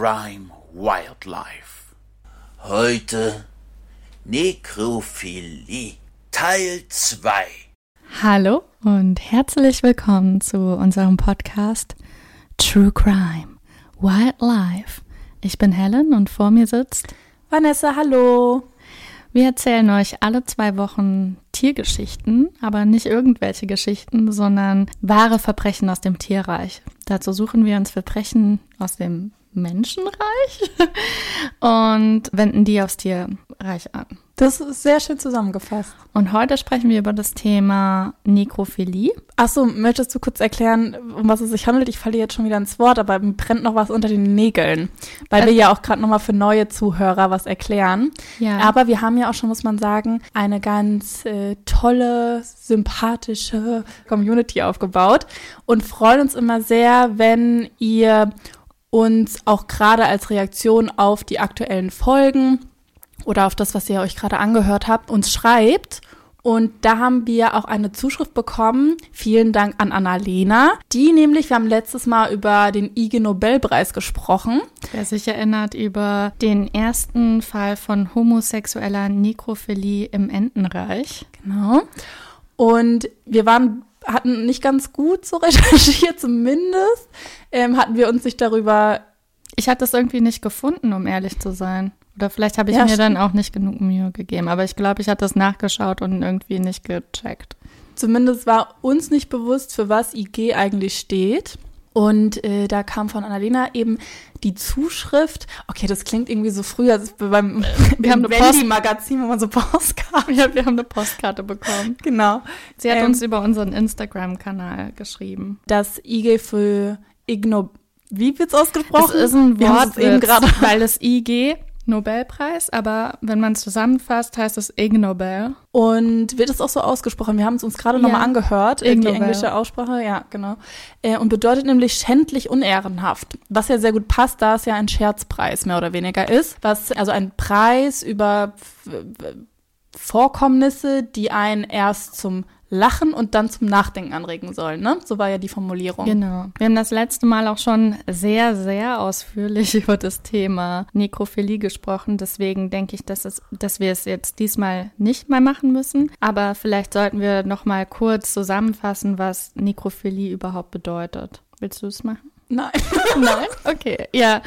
Crime Wildlife. Heute Nekrophilie Teil 2. Hallo und herzlich willkommen zu unserem Podcast True Crime Wildlife. Ich bin Helen und vor mir sitzt Vanessa, hallo. Wir erzählen euch alle zwei Wochen Tiergeschichten, aber nicht irgendwelche Geschichten, sondern wahre Verbrechen aus dem Tierreich. Dazu suchen wir uns Verbrechen aus dem Menschenreich und wenden die aufs Tierreich an. Das ist sehr schön zusammengefasst. Und heute sprechen wir über das Thema Nekrophilie. Achso, möchtest du kurz erklären, um was es sich handelt? Ich falle jetzt schon wieder ins Wort, aber mir brennt noch was unter den Nägeln, weil wir ja auch gerade nochmal für neue Zuhörer was erklären. Ja. Aber wir haben ja auch schon, muss man sagen, eine ganz äh, tolle, sympathische Community aufgebaut und freuen uns immer sehr, wenn ihr uns auch gerade als Reaktion auf die aktuellen Folgen oder auf das, was ihr euch gerade angehört habt, uns schreibt. Und da haben wir auch eine Zuschrift bekommen. Vielen Dank an Annalena. Die nämlich, wir haben letztes Mal über den IG Nobelpreis gesprochen. Wer sich erinnert über den ersten Fall von homosexueller Nekrophilie im Entenreich. Genau. Und wir waren, hatten nicht ganz gut so recherchiert, zumindest ähm, hatten wir uns nicht darüber. Ich hatte das irgendwie nicht gefunden, um ehrlich zu sein. Oder vielleicht habe ich Ja, mir dann stimmt. auch nicht genug Mühe gegeben. Aber ich glaube, ich hatte das nachgeschaut und irgendwie nicht gecheckt. Zumindest war uns nicht bewusst, für was IG eigentlich steht. Und äh, da kam von Annalena eben die Zuschrift. Okay, das klingt irgendwie so früher als beim Wir haben Post- Wendy-Magazin, wo man so Postkarten. Ja, wir haben eine Postkarte bekommen. Genau. Sie hat Ähm, uns über unseren Instagram-Kanal geschrieben. Das IG für Igno. Wie wird's ausgesprochen? Das ist ein Wort, eben gerade. weil das IG Nobelpreis, aber wenn man es zusammenfasst, heißt es Ig Nobel. Und wird es auch so ausgesprochen? Wir haben es uns gerade nochmal Ja. angehört, äh, Ig die englische Aussprache, ja, genau. Äh, und bedeutet nämlich schändlich unehrenhaft, was ja sehr gut passt, da es ja ein Scherzpreis mehr oder weniger ist, was also ein Preis über F- Vorkommnisse, die einen erst zum Lachen und dann zum Nachdenken anregen sollen, ne? So war ja die Formulierung. Genau. Wir haben das letzte Mal auch schon sehr, sehr ausführlich über das Thema Nekrophilie gesprochen. Deswegen denke ich, dass, es, dass wir es jetzt diesmal nicht mehr machen müssen. Aber vielleicht sollten wir noch mal kurz zusammenfassen, was Nekrophilie überhaupt bedeutet. Willst du es machen? Nein. Nein? Okay, ja.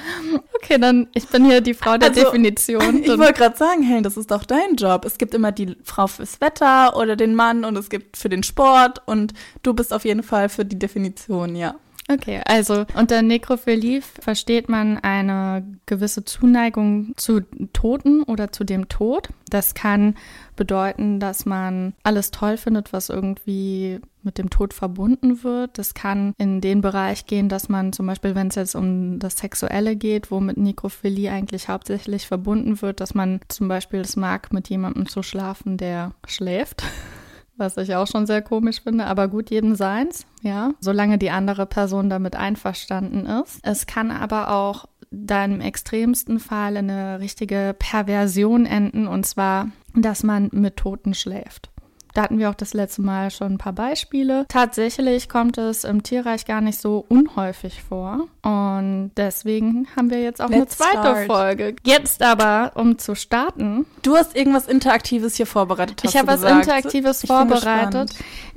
Okay, dann, ich bin hier die Frau der Also, Definition. Ich wollte gerade sagen, hey, das ist doch dein Job. Es gibt immer die Frau fürs Wetter oder den Mann und es gibt für den Sport und du bist auf jeden Fall für die Definition, ja. Okay, also unter Nekrophilie versteht man eine gewisse Zuneigung zu Toten oder zu dem Tod. Das kann bedeuten, dass man alles toll findet, was irgendwie mit dem Tod verbunden wird. Das kann in den Bereich gehen, dass man zum Beispiel, wenn es jetzt um das Sexuelle geht, wo mit Nekrophilie eigentlich hauptsächlich verbunden wird, dass man zum Beispiel es mag, mit jemandem zu schlafen, der schläft. Was ich auch schon sehr komisch finde, aber gut, jedem seins, ja, solange die andere Person damit einverstanden ist. Es kann aber auch dann im extremsten Fall in eine richtige Perversion enden, und zwar, dass man mit Toten schläft. Da hatten wir auch das letzte Mal schon ein paar Beispiele. Tatsächlich kommt es im Tierreich gar nicht so unhäufig vor. Und deswegen haben wir jetzt auch eine Let's zweite start. Folge. Jetzt aber, um zu starten, Du hast irgendwas Interaktives hier vorbereitet. Ich habe was gesagt. Interaktives Ich vorbereitet.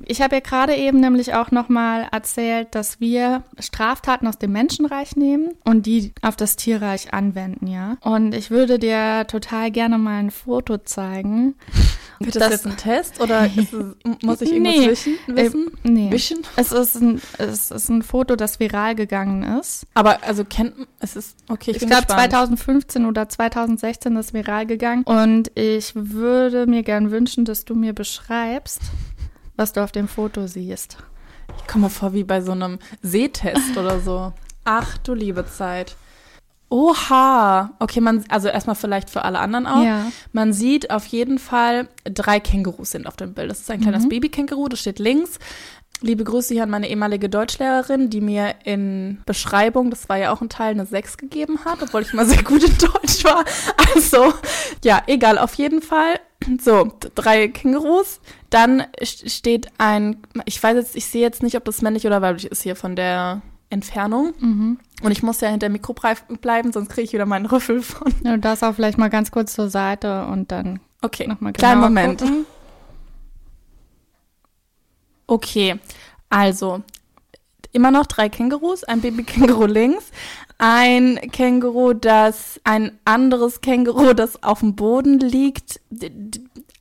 Ich habe ja gerade eben nämlich auch nochmal erzählt, dass wir Straftaten aus dem Menschenreich nehmen und die auf das Tierreich anwenden, ja. Und ich würde dir total gerne mal ein Foto zeigen. Wird das, Das- jetzt ein Test oder ist es, muss ich irgendwas Nee. wischen, wissen? Äh, nee. Wischen? Es ist, ein, es ist ein Foto, das viral gegangen ist. Aber also kennt es ist okay, ich, Ich glaube gespannt. 2015 oder 2016 ist viral gegangen. Und ich würde mir gern wünschen, dass du mir beschreibst, was du auf dem Foto siehst. Ich komme vor wie bei so einem Sehtest oder so. Ach du liebe Zeit. Oha. Okay, man, also erstmal vielleicht für alle anderen auch. Ja. Man sieht auf jeden Fall, drei Kängurus sind auf dem Bild. Das ist ein kleines Babykänguru, das steht links. Liebe Grüße hier an meine ehemalige Deutschlehrerin, die mir in Beschreibung, das war ja auch ein Teil, eine 6 gegeben hat, obwohl ich mal sehr gut in Deutsch war. Also, ja, egal, auf jeden Fall. So, drei Kängurus. Dann st- steht ein, ich weiß jetzt, ich sehe jetzt nicht, ob das männlich oder weiblich ist hier von der Entfernung. Und ich muss ja hinter dem Mikro bleiben, sonst kriege ich wieder meinen Rüffel von. Ja, Du darfst auch vielleicht mal ganz kurz zur Seite und dann Okay, nochmal kleinen Moment. gucken. Okay, also immer noch drei Kängurus, ein Babykänguru links, ein Känguru, das ein anderes Känguru, das auf dem Boden liegt.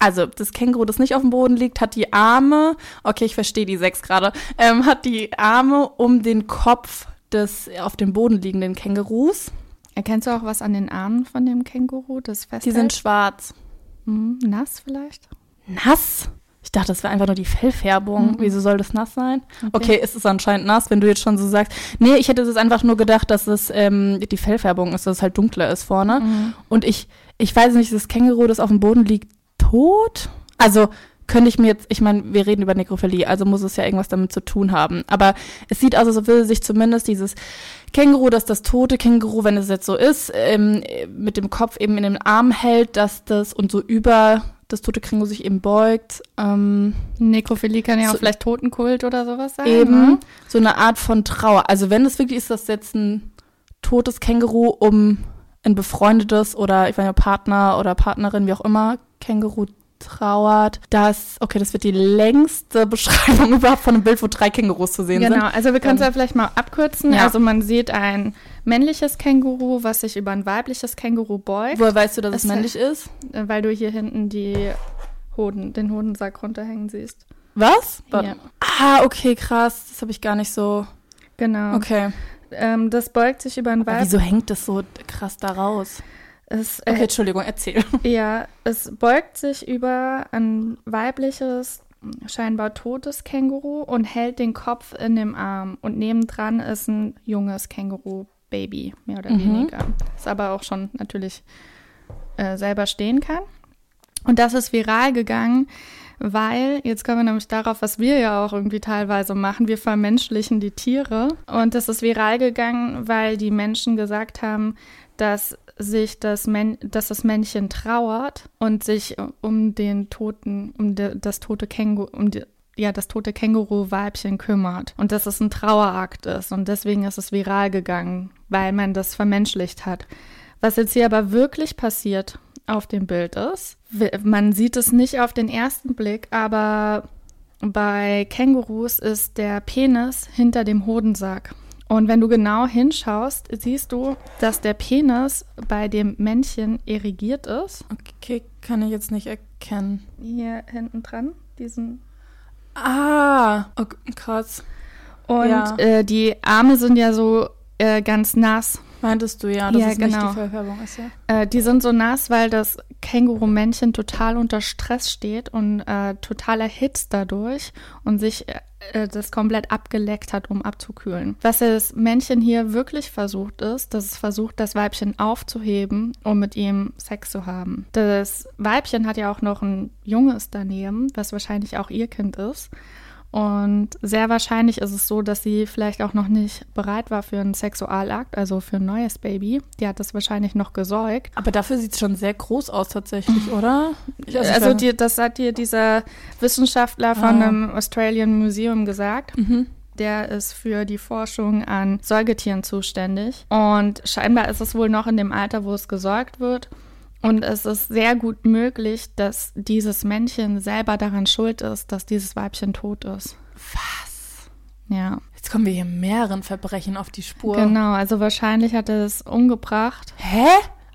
Also das Känguru, das nicht auf dem Boden liegt, hat die Arme, okay, ich verstehe die sechs gerade, ähm, hat die Arme um den Kopf des auf dem Boden liegenden Kängurus. Erkennst du auch was an den Armen von dem Känguru, das festhält? Die sind schwarz. Mhm, nass vielleicht? Nass? Ich dachte, das wäre einfach nur die Fellfärbung. Wieso soll das nass sein? Okay. ist es anscheinend nass, wenn du jetzt schon so sagst. Nee, ich hätte es einfach nur gedacht, dass es ähm, die Fellfärbung ist, dass es halt dunkler ist vorne. Und ich, ich weiß nicht, das Känguru, das auf dem Boden liegt, tot? Also könnte ich mir jetzt, ich meine, wir reden über Nekrophilie, also muss es ja irgendwas damit zu tun haben. Aber es sieht aus, als würde sich zumindest dieses Känguru, dass das tote Känguru, wenn es jetzt so ist, ähm, mit dem Kopf eben in den Arm hält, dass das und so über das tote Känguru sich eben beugt. Ähm, Nekrophilie kann ja auch So- vielleicht Totenkult oder sowas sein. eben Ne? so eine Art von Trauer. Also wenn es wirklich ist, dass jetzt ein totes Känguru um ein befreundetes oder ich weiß nicht, Partner oder Partnerin, wie auch immer, Känguru trauert, das, okay, das wird die längste Beschreibung überhaupt von einem Bild, wo drei Kängurus zu sehen Genau, sind. also wir können es Ähm, ja vielleicht mal abkürzen. ja. Also man sieht ein männliches Känguru, was sich über ein weibliches Känguru beugt, Woher weißt du, dass es Es- männlich ist? äh, weil du hier hinten die Hoden, den Hodensack runterhängen siehst. Was? Ja. Ah, okay, krass. Das habe ich gar nicht so. Genau. Okay. Ähm, das beugt sich über ein weibliches. wieso hängt das so krass da raus? Es, äh, Okay, Entschuldigung, erzähl. Ja, es beugt sich über ein weibliches, scheinbar totes Känguru und hält den Kopf in dem Arm. Und nebendran ist ein junges Känguru-Baby, mehr oder Mhm. weniger. Das aber auch schon natürlich äh, selber stehen kann. Und das ist viral gegangen, weil, jetzt kommen wir nämlich darauf, was wir ja auch irgendwie teilweise machen, wir vermenschlichen die Tiere. Und das ist viral gegangen, weil die Menschen gesagt haben, dass sich das, Män dass das Männchen trauert und sich um den toten, um de das tote Känguru, um ja, das tote Känguru-Weibchen kümmert. Und dass es ein Trauerakt ist. Und deswegen ist es viral gegangen, weil man das vermenschlicht hat. Was jetzt hier aber wirklich passiert auf dem Bild ist, man sieht es nicht auf den ersten Blick, aber bei Kängurus ist der Penis hinter dem Hodensack. Und wenn du genau hinschaust, siehst du, dass der Penis bei dem Männchen erigiert ist. Okay, kann ich jetzt nicht erkennen. Hier hinten dran, diesen. Ah, okay, krass. Und Ja. äh, die Arme sind ja so äh, ganz nass. Meintest du ja, dass Ja, es nicht genau. die Fellfärbung ist, ja? Äh, die sind so nass, weil das Känguru-Männchen total unter Stress steht und äh, total erhitzt dadurch und sich äh, das komplett abgeleckt hat, um abzukühlen. Was das Männchen hier wirklich versucht ist, dass es versucht, das Weibchen aufzuheben, um mit ihm Sex zu haben. Das Weibchen hat ja auch noch ein Junges daneben, was wahrscheinlich auch ihr Kind ist. Und sehr wahrscheinlich ist es so, dass sie vielleicht auch noch nicht bereit war für einen Sexualakt, also für ein neues Baby. Die hat das wahrscheinlich noch gesäugt. Aber dafür sieht es schon sehr groß aus tatsächlich, oder? Ich- Also weiß- die, das hat dir dieser Wissenschaftler von Ah. einem Australian Museum gesagt. Mhm. Der ist für die Forschung an Säugetieren zuständig. Und scheinbar ist es wohl noch in dem Alter, wo es gesäugt wird. Und es ist sehr gut möglich, dass dieses Männchen selber daran schuld ist, dass dieses Weibchen tot ist. Was? Ja, Jetzt kommen wir hier mehreren Verbrechen auf die Spur. genau. Also wahrscheinlich hat er es umgebracht, Hä?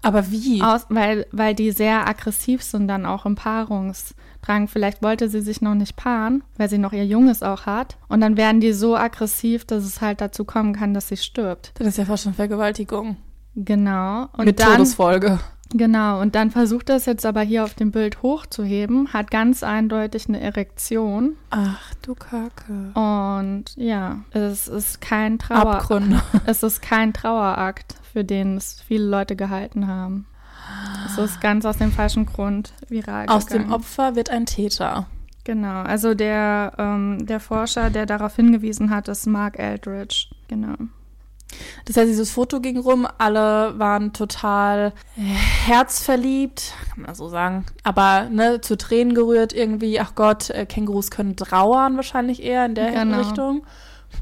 Aber wie? aus, weil, weil die sehr aggressiv sind dann auch im Paarungsdrang. Vielleicht wollte sie sich noch nicht paaren, weil sie noch ihr Junges auch hat. Und dann werden die so aggressiv, dass es halt dazu kommen kann, dass sie stirbt. Das ist ja fast schon Vergewaltigung. Genau. Und Mit dann, Todesfolge. Genau, und dann versucht er es jetzt aber hier auf dem Bild hochzuheben, hat ganz eindeutig eine Erektion. Ach du Kacke. Und ja, es ist kein Trauer. Abgründe. Es ist kein Trauerakt, für den es viele Leute gehalten haben. Es ist ganz aus dem falschen Grund viral Aus gegangen. dem Opfer wird ein Täter. Genau, also der, ähm, der Forscher, der darauf hingewiesen hat, ist Mark Eldridge. Genau. Das heißt, dieses Foto ging rum, alle waren total äh, herzverliebt, kann man so sagen. Aber ne, zu Tränen gerührt irgendwie, ach Gott, äh, Kängurus können trauern wahrscheinlich eher in der Genau. Richtung.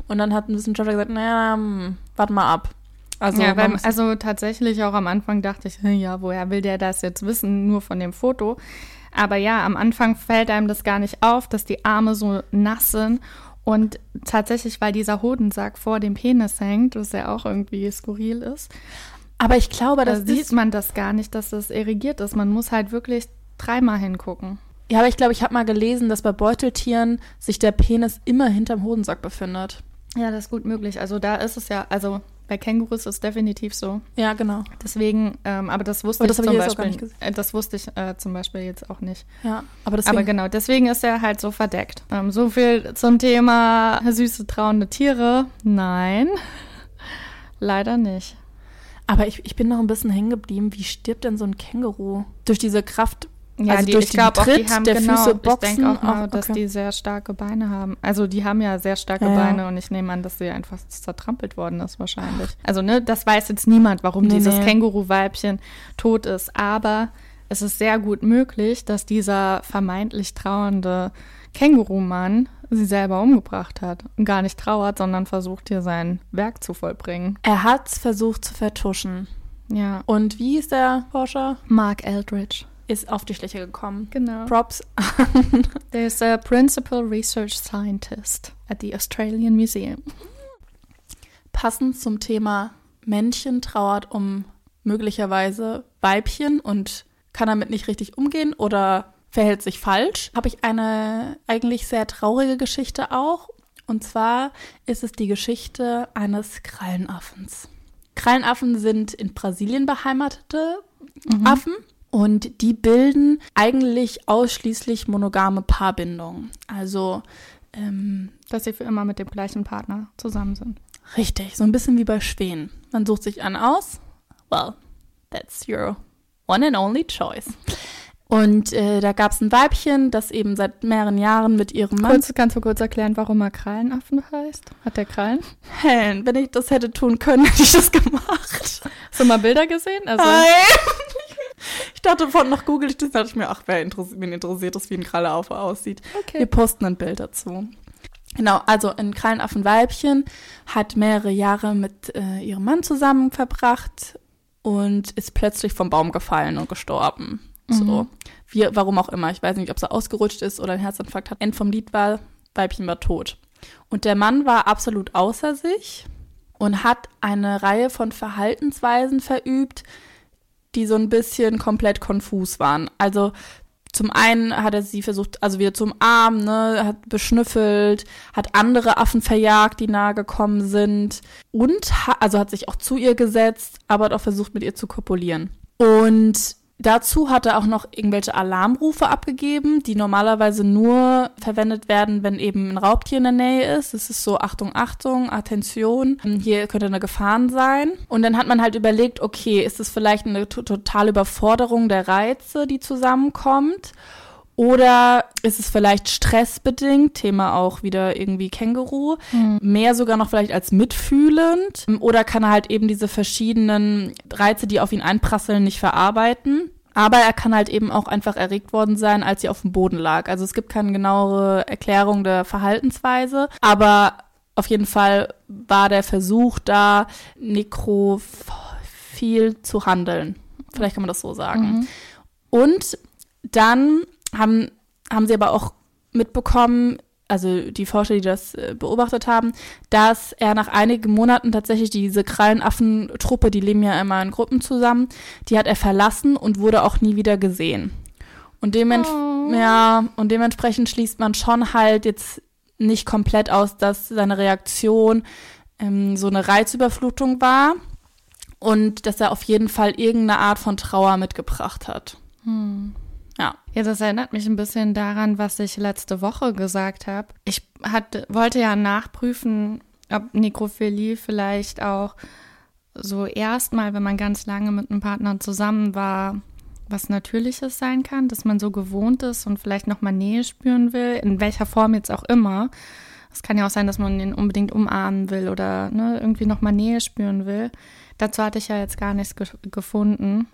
Und dann hat ein Wissenschaftler gesagt, naja, hm, warte mal ab. Also, ja, weil, also tatsächlich auch am Anfang dachte ich, hm, ja, woher will der das jetzt wissen, nur von dem Foto. Aber ja, am Anfang fällt einem das gar nicht auf, dass die Arme so nass sind. Und tatsächlich, weil dieser Hodensack vor dem Penis hängt, was ja auch irgendwie skurril ist, aber ich glaube, da das sieht ist, man das gar nicht, dass das irrigiert ist. Man muss halt wirklich dreimal hingucken. ja, aber ich glaube, ich habe mal gelesen, dass bei Beuteltieren sich der Penis immer hinterm Hodensack befindet. Ja, das ist gut möglich. Also da ist es ja, also bei Kängurus ist es definitiv so. Ja, genau. Deswegen, ähm, aber das wusste Aber das ich zum Beispiel. nicht äh, das wusste ich äh, zum Beispiel jetzt auch nicht. Ja, aber deswegen, Aber genau, deswegen ist er halt so verdeckt. Ähm, so viel zum Thema süße, trauernde Tiere. Nein, leider nicht. aber ich, ich bin noch ein bisschen hängen geblieben. Wie stirbt denn so ein Känguru? Durch diese Kraft Ja, Also die, durch ich glaube auch, die haben der genau, Füße ich boxen denke auch mal, dass okay. die sehr starke Beine haben. Also die haben ja sehr starke Ja, ja. Beine und ich nehme an, dass sie einfach zertrampelt worden ist wahrscheinlich. Also ne, das weiß jetzt niemand, warum Nee, dieses nee. Känguru-Weibchen tot ist. Aber es ist sehr gut möglich, dass dieser vermeintlich trauernde Kängurumann sie selber umgebracht hat und gar nicht trauert, sondern versucht hier sein Werk zu vollbringen. Er hat es versucht zu vertuschen. Ja. Und wie ist der Forscher? Mark Eldridge. Ist auf die Schliche gekommen. Genau. Props. There's a principal research scientist at the Australian Museum. Passend zum Thema Männchen trauert um möglicherweise Weibchen und kann damit nicht richtig umgehen oder verhält sich falsch, habe ich eine eigentlich sehr traurige Geschichte auch. Und zwar ist es die Geschichte eines Krallenaffens. Krallenaffen sind in Brasilien beheimatete Affen und die bilden eigentlich ausschließlich monogame Paarbindungen. Also ähm, Dass sie für immer mit dem gleichen Partner zusammen sind. Richtig, so ein bisschen wie bei Schwänen. Man sucht sich einen aus. Well, that's your one and only choice. Und äh, da gab es ein Weibchen, das eben seit mehreren Jahren mit ihrem Mann. Kurz, kannst du kurz erklären, warum er Krallenaffen heißt? Hat der Krallen? Helen, wenn ich das hätte tun können, hätte ich das gemacht. Hast du mal Bilder gesehen? Also, Ich dachte von noch google ich das, dachte ich mir, ach, wer interessiert, wen interessiert das, wie ein Kralleaffe aussieht. Wir okay. posten ein Bild dazu. Genau, also ein Krallenaffenweibchen hat mehrere Jahre mit äh, ihrem Mann zusammen verbracht und ist plötzlich vom Baum gefallen und gestorben. So. Mhm. Wie, warum auch immer. Ich weiß nicht, ob sie ausgerutscht ist oder einen Herzinfarkt hat. End vom Lied war, Weibchen war tot. Und der Mann war absolut außer sich und hat eine Reihe von Verhaltensweisen verübt, die so ein bisschen komplett konfus waren. Also zum einen hat er sie versucht, also wieder zum Arm, ne, hat beschnüffelt, hat andere Affen verjagt, die nahe gekommen sind und ha also hat sich auch zu ihr gesetzt, aber hat auch versucht, mit ihr zu kopulieren. Und dazu hat er auch noch irgendwelche Alarmrufe abgegeben, die normalerweise nur verwendet werden, wenn eben ein Raubtier in der Nähe ist. Es ist so Achtung, Achtung, Attention, hier könnte eine Gefahr sein. Und dann hat man halt überlegt, okay, ist es vielleicht eine to totale Überforderung der Reize, die zusammenkommt? Oder ist es vielleicht stressbedingt, Thema auch wieder irgendwie Känguru, mehr sogar noch vielleicht als mitfühlend? Oder kann er halt eben diese verschiedenen Reize, die auf ihn einprasseln, nicht verarbeiten? Aber er kann halt eben auch einfach erregt worden sein, als sie auf dem Boden lag. Also es gibt keine genauere Erklärung der Verhaltensweise, aber auf jeden Fall war der Versuch da, nekrophil zu handeln. Vielleicht kann man das so sagen. Und dann haben, haben sie aber auch mitbekommen, also die Forscher, die das äh, beobachtet haben, dass er nach einigen Monaten tatsächlich diese Krallenaffen-Truppe, die leben ja immer in Gruppen zusammen, die hat er verlassen und wurde auch nie wieder gesehen. Und, dement Oh. ja, und dementsprechend schließt man schon halt jetzt nicht komplett aus, dass seine Reaktion ähm, so eine Reizüberflutung war. und dass er auf jeden Fall irgendeine Art von Trauer mitgebracht hat. Ja. Ja, das erinnert mich ein bisschen daran, was ich letzte Woche gesagt habe. Ich hatte, wollte ja nachprüfen, ob Nekrophilie vielleicht auch so erstmal, wenn man ganz lange mit einem Partner zusammen war, was Natürliches sein kann, dass man so gewohnt ist und vielleicht nochmal Nähe spüren will, in welcher Form jetzt auch immer. Es kann ja auch sein, dass man ihn unbedingt umarmen will oder ne, irgendwie nochmal Nähe spüren will. Dazu hatte ich ja jetzt gar nichts ge gefunden.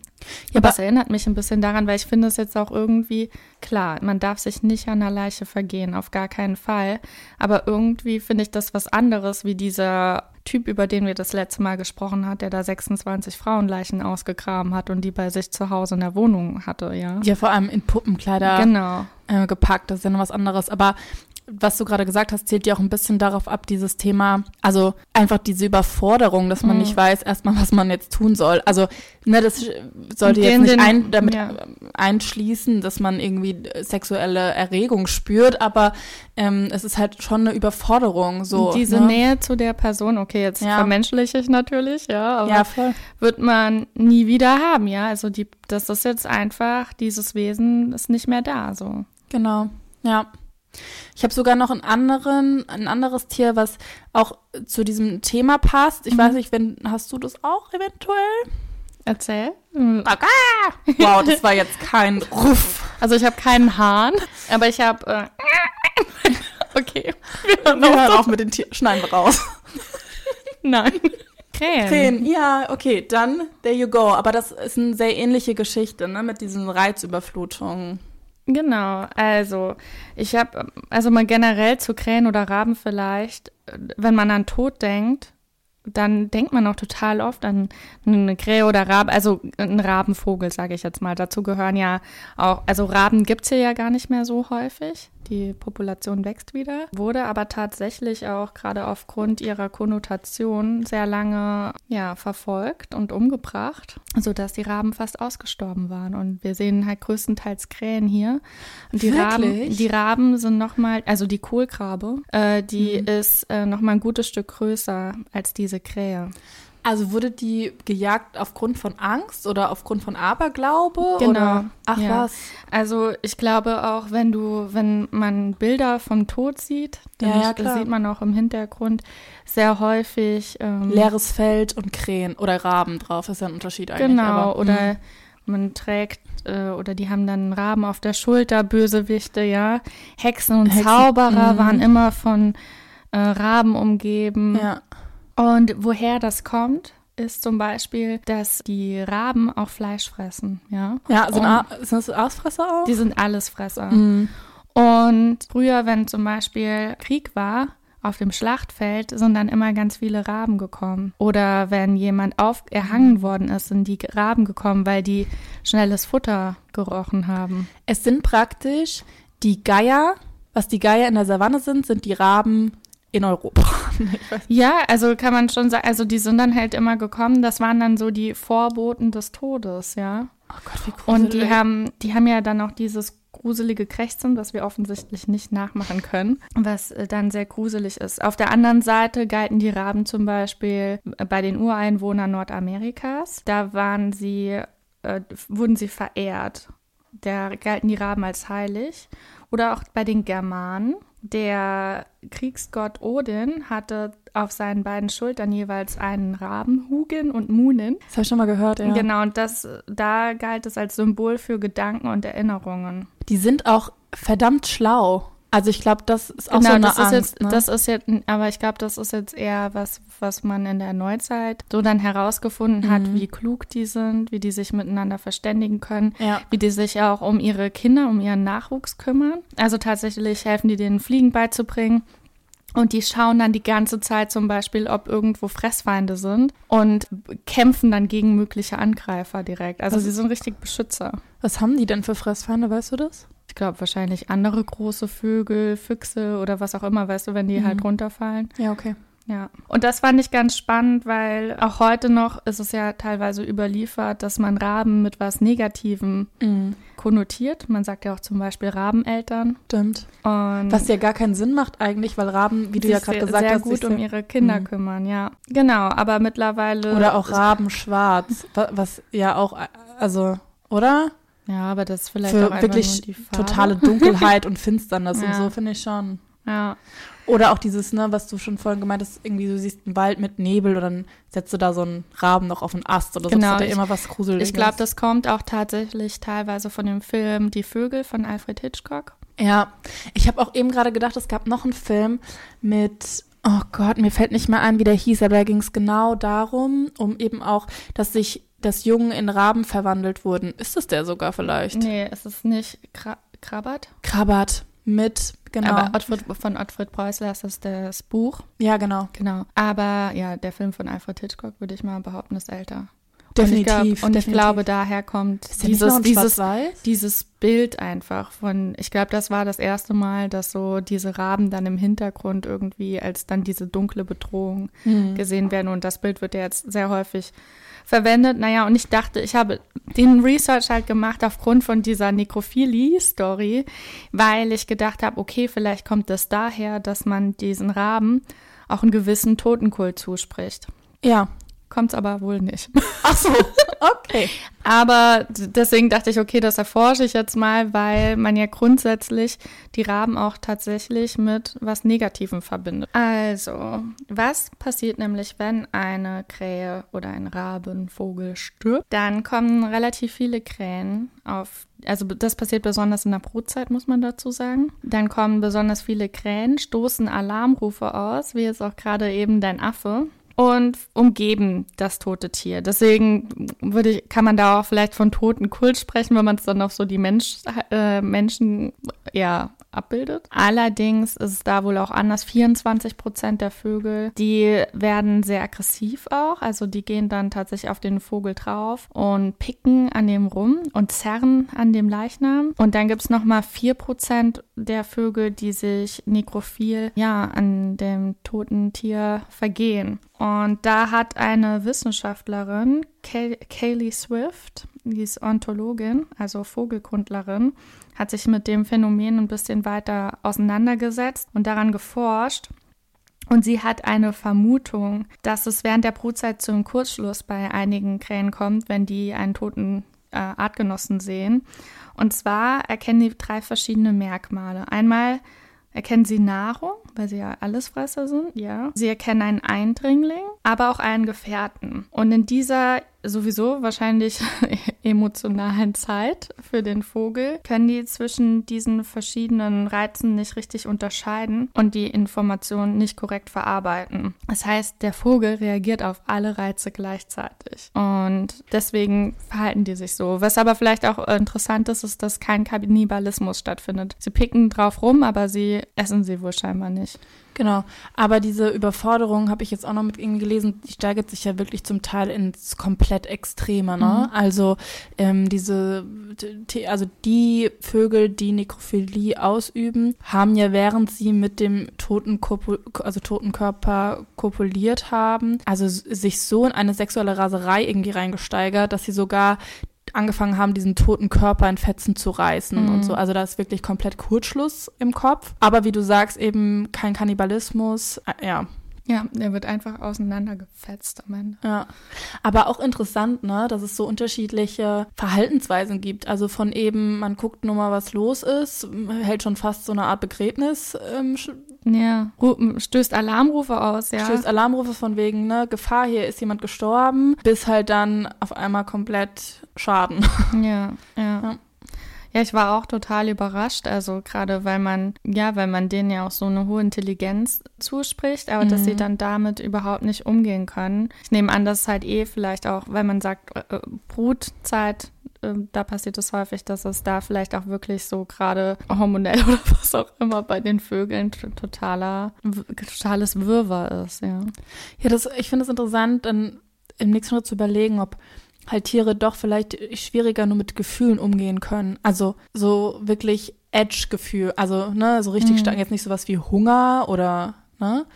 Ja, aber es erinnert mich ein bisschen daran, weil ich finde es jetzt auch irgendwie klar, man darf sich nicht an der Leiche vergehen, auf gar keinen Fall. Aber irgendwie finde ich das was anderes, wie dieser Typ, über den wir das letzte Mal gesprochen hat, der da 26 Frauenleichen ausgegraben hat und die bei sich zu Hause in der Wohnung hatte, ja. Ja, vor allem in Puppenkleider Genau. äh, gepackt, das ist ja noch was anderes. Aber was du gerade gesagt hast, zählt ja auch ein bisschen darauf ab, dieses Thema, also einfach diese Überforderung, dass man Mhm. nicht weiß erstmal, was man jetzt tun soll. Also, ne, das sollte In jetzt nicht ein, damit ja. einschließen, dass man irgendwie sexuelle Erregung spürt, aber ähm, es ist halt schon eine Überforderung, so. Diese ne? Nähe zu der Person, okay, jetzt Ja. vermenschliche ich natürlich, ja, aber Ja, voll. wird man nie wieder haben, ja. Also die, das ist jetzt einfach, dieses Wesen ist nicht mehr da, so. Genau, ja. Ich habe sogar noch einen anderen, ein anderes Tier, was auch zu diesem Thema passt. Ich Mhm. weiß nicht, wenn hast du das auch eventuell? Erzähl. Wow, das war jetzt kein Ruf. Also ich habe keinen Hahn, aber ich habe. Äh, okay. Wir hören auch mit den Tieren. Schneiden wir raus. Nein. Krähen. Krähen, ja, okay, dann there you go. Aber das ist eine sehr ähnliche Geschichte, ne, mit diesen Reizüberflutungen. Genau, also ich habe, also mal generell zu Krähen oder Raben vielleicht, wenn man an Tod denkt, dann denkt man auch total oft an eine Krähe oder Rabe, also einen Rabenvogel, sage ich jetzt mal. Dazu gehören ja auch, also Raben gibt's hier ja gar nicht mehr so häufig. Die Population wächst wieder, wurde aber tatsächlich auch gerade aufgrund ihrer Konnotation sehr lange ja, verfolgt und umgebracht, sodass die Raben fast ausgestorben waren. Und wir sehen halt größtenteils Krähen hier. Und die Raben, die Raben sind nochmal, also die Kohlkrabbe, äh, die ist äh, nochmal ein gutes Stück größer als diese Krähe. Also wurde die gejagt aufgrund von Angst oder aufgrund von Aberglaube? Genau, Oder? Ach ja. was. Also ich glaube auch, wenn du, wenn man Bilder vom Tod sieht, dann Ja, ja, sieht man auch im Hintergrund sehr häufig. Ähm, Leeres Feld und Krähen oder Raben drauf, ist ja ein Unterschied eigentlich. Genau, aber, oder mm. man trägt, äh, oder die haben dann einen Raben auf der Schulter, Bösewichte, ja. Hexen und Hexen, Zauberer mhm. waren immer von äh, Raben umgeben. Ja. Und woher das kommt, ist zum Beispiel, dass die Raben auch Fleisch fressen, ja. Ja, sind, Und sind das Aasfresser auch? die sind Allesfresser. Mhm. Und früher, wenn zum Beispiel Krieg war, auf dem Schlachtfeld sind dann immer ganz viele Raben gekommen. Oder wenn jemand auf erhangen worden ist, sind die Raben gekommen, weil die schnelles Futter gerochen haben. Es sind praktisch die Geier, was die Geier in der Savanne sind, sind die Raben in Europa. Ja, also kann man schon sagen, also die sind dann halt immer gekommen. Das waren dann so die Vorboten des Todes, ja. oh Gott, wie gruselig. Und die haben, die haben ja dann auch dieses gruselige Krächzen, was wir offensichtlich nicht nachmachen können, was äh, dann sehr gruselig ist. Auf der anderen Seite galten die Raben zum Beispiel äh, bei den Ureinwohnern Nordamerikas. Da waren sie, äh, wurden sie verehrt. Da galten die Raben als heilig. Oder auch bei den Germanen. Der Kriegsgott Odin hatte auf seinen beiden Schultern jeweils einen Raben, Hugin und Munin. Das habe ich schon mal gehört, ja. Genau, und das, da galt es als Symbol für Gedanken und Erinnerungen. Die sind auch verdammt schlau. Also ich glaube, das ist auch genau, so eine das Angst. ist jetzt, ne? das ist jetzt, aber ich glaube, das ist jetzt eher was, was man in der Neuzeit so dann herausgefunden hat, Mhm. wie klug die sind, wie die sich miteinander verständigen können, ja. wie die sich auch um ihre Kinder, um ihren Nachwuchs kümmern. Also tatsächlich helfen die denen Fliegen beizubringen. Und die schauen dann die ganze Zeit zum Beispiel, ob irgendwo Fressfeinde sind und kämpfen dann gegen mögliche Angreifer direkt. Also Was- sie sind richtig Beschützer. Was haben die denn für Fressfeinde, weißt du das? Ich glaube wahrscheinlich andere große Vögel, Füchse oder was auch immer, weißt du, wenn die Mhm. halt runterfallen. Ja, okay. Ja, und das fand ich ganz spannend, weil auch heute noch ist es ja teilweise überliefert, dass man Raben mit was Negativem Mhm. konnotiert. Man sagt ja auch zum Beispiel Rabeneltern. Stimmt. Und Was ja gar keinen Sinn macht eigentlich, weil Raben, wie du ja gerade sehr, gesagt sehr hast, gut sich um sehr- ihre Kinder Mhm. kümmern, ja. Genau, aber mittlerweile. Oder auch Rabenschwarz, wa- was ja auch, also, oder? Ja, aber das ist vielleicht Für auch wirklich totale Dunkelheit und Finsternis und Ja. so, finde ich schon. Ja, Oder auch dieses, ne, was du schon vorhin gemeint hast, irgendwie du siehst einen Wald mit Nebel und dann setzt du da so einen Raben noch auf einen Ast oder so. Genau, Das hat ja ich- immer was Gruseliges. ich glaube, das kommt auch tatsächlich teilweise von dem Film Die Vögel von Alfred Hitchcock. Ja, ich habe auch eben gerade gedacht, es gab noch einen Film mit, oh Gott, mir fällt nicht mehr ein, wie der hieß, aber da ging es genau darum, um eben auch, dass sich das Jungen in Raben verwandelt wurden. Ist es der sogar vielleicht? Nee, es ist nicht Kra Krabbert. Krabbert mit, genau. Aber Ottfried, von Ottfried Preußler ist das das Buch. ja, genau. Genau. Aber ja, der Film von Alfred Hitchcock, würde ich mal behaupten, ist älter. Definitiv. Und ich, glaub, und ich glaube, daher kommt dieses, dieses, dieses Bild einfach von, ich glaube, das war das erste Mal, dass so diese Raben dann im Hintergrund irgendwie als dann diese dunkle Bedrohung Hm. gesehen werden. Und das Bild wird ja jetzt sehr häufig verwendet. Naja, und ich dachte, ich habe den Research halt gemacht aufgrund von dieser Nekrophilie-Story, weil ich gedacht habe, okay, vielleicht kommt es daher, dass man diesen Raben auch einen gewissen Totenkult zuspricht. Ja. Kommt es aber wohl nicht. Ach so, okay. Aber deswegen dachte ich, okay, das erforsche ich jetzt mal, weil man ja grundsätzlich die Raben auch tatsächlich mit was Negativem verbindet. Also, was passiert nämlich, wenn eine Krähe oder ein Rabenvogel stirbt? Dann kommen relativ viele Krähen auf, also das passiert besonders in der Brutzeit, muss man dazu sagen. Dann kommen besonders viele Krähen, stoßen Alarmrufe aus, wie jetzt auch gerade eben dein Affe und umgeben das tote Tier. Deswegen würde ich, kann man da auch vielleicht von toten Kult sprechen, wenn man es dann auf so die Mensch, äh, Menschen ja abbildet. Allerdings ist es da wohl auch anders. 24 Prozent der Vögel, die werden sehr aggressiv auch. Also die gehen dann tatsächlich auf den Vogel drauf und picken an dem rum und zerren an dem Leichnam. Und dann gibt es nochmal 4 Prozent der Vögel, die sich nekrophil ja an dem toten Tier vergehen. Und da hat eine Wissenschaftlerin, Kay Kaylee Swift, die ist Ontologin, also Vogelkundlerin, hat sich mit dem Phänomen ein bisschen weiter auseinandergesetzt und daran geforscht. Und sie hat eine Vermutung, dass es während der Brutzeit zum Kurzschluss bei einigen Krähen kommt, wenn die einen toten äh, Artgenossen sehen. Und zwar erkennen die drei verschiedene Merkmale. Einmal erkennen sie Nahrung, weil sie ja Allesfresser sind, ja. Sie erkennen einen Eindringling, aber auch einen Gefährten. Und in dieser sowieso wahrscheinlich emotionalen Zeit für den Vogel können die zwischen diesen verschiedenen Reizen nicht richtig unterscheiden und die Informationen nicht korrekt verarbeiten. Das heißt, der Vogel reagiert auf alle Reize gleichzeitig und deswegen verhalten die sich so. Was aber vielleicht auch interessant ist, ist, dass kein Kannibalismus stattfindet. Sie picken drauf rum, aber sie essen sie wohl scheinbar nicht. Genau. Aber diese Überforderung habe ich jetzt auch noch mit irgendwie gelesen, die steigert sich ja wirklich zum Teil ins komplett Extreme, ne? Mhm. Also ähm, diese, also die Vögel, die Nekrophilie ausüben, haben ja während sie mit dem toten, also toten Körper kopuliert haben, also sich so in eine sexuelle Raserei irgendwie reingesteigert, dass sie sogar angefangen haben, diesen toten Körper in Fetzen zu reißen Mhm. und so. Also da ist wirklich komplett Kurzschluss im Kopf. Aber wie du sagst, eben kein Kannibalismus. Äh, ja, Ja, der wird einfach auseinandergefetzt am Ende. ja. Aber auch interessant, ne, dass es so unterschiedliche Verhaltensweisen gibt. Also von eben, man guckt nur mal, was los ist, hält schon fast so eine Art Begräbnis, ähm, Ja, stößt Alarmrufe aus, ja. stößt Alarmrufe von wegen, ne, Gefahr, hier ist jemand gestorben, bis halt dann auf einmal komplett Schaden. Ja, ja. Ja. Ja, ich war auch total überrascht, also gerade weil man, ja, weil man denen ja auch so eine hohe Intelligenz zuspricht, aber dass sie Mhm. dann damit überhaupt nicht umgehen können. Ich nehme an, dass es halt eh vielleicht auch, wenn man sagt, äh, äh, Brutzeit, äh, da passiert es häufig, dass es da vielleicht auch wirklich so gerade hormonell oder was auch immer bei den Vögeln totaler, totales Wirrwarr ist, ja. Ja, das, ich finde es interessant, dann im nächsten Schritt zu überlegen, ob halt Tiere doch vielleicht schwieriger nur mit Gefühlen umgehen können. Also so wirklich Edge-Gefühl, also ne, so richtig Mhm. stark, jetzt nicht sowas wie Hunger oder ne,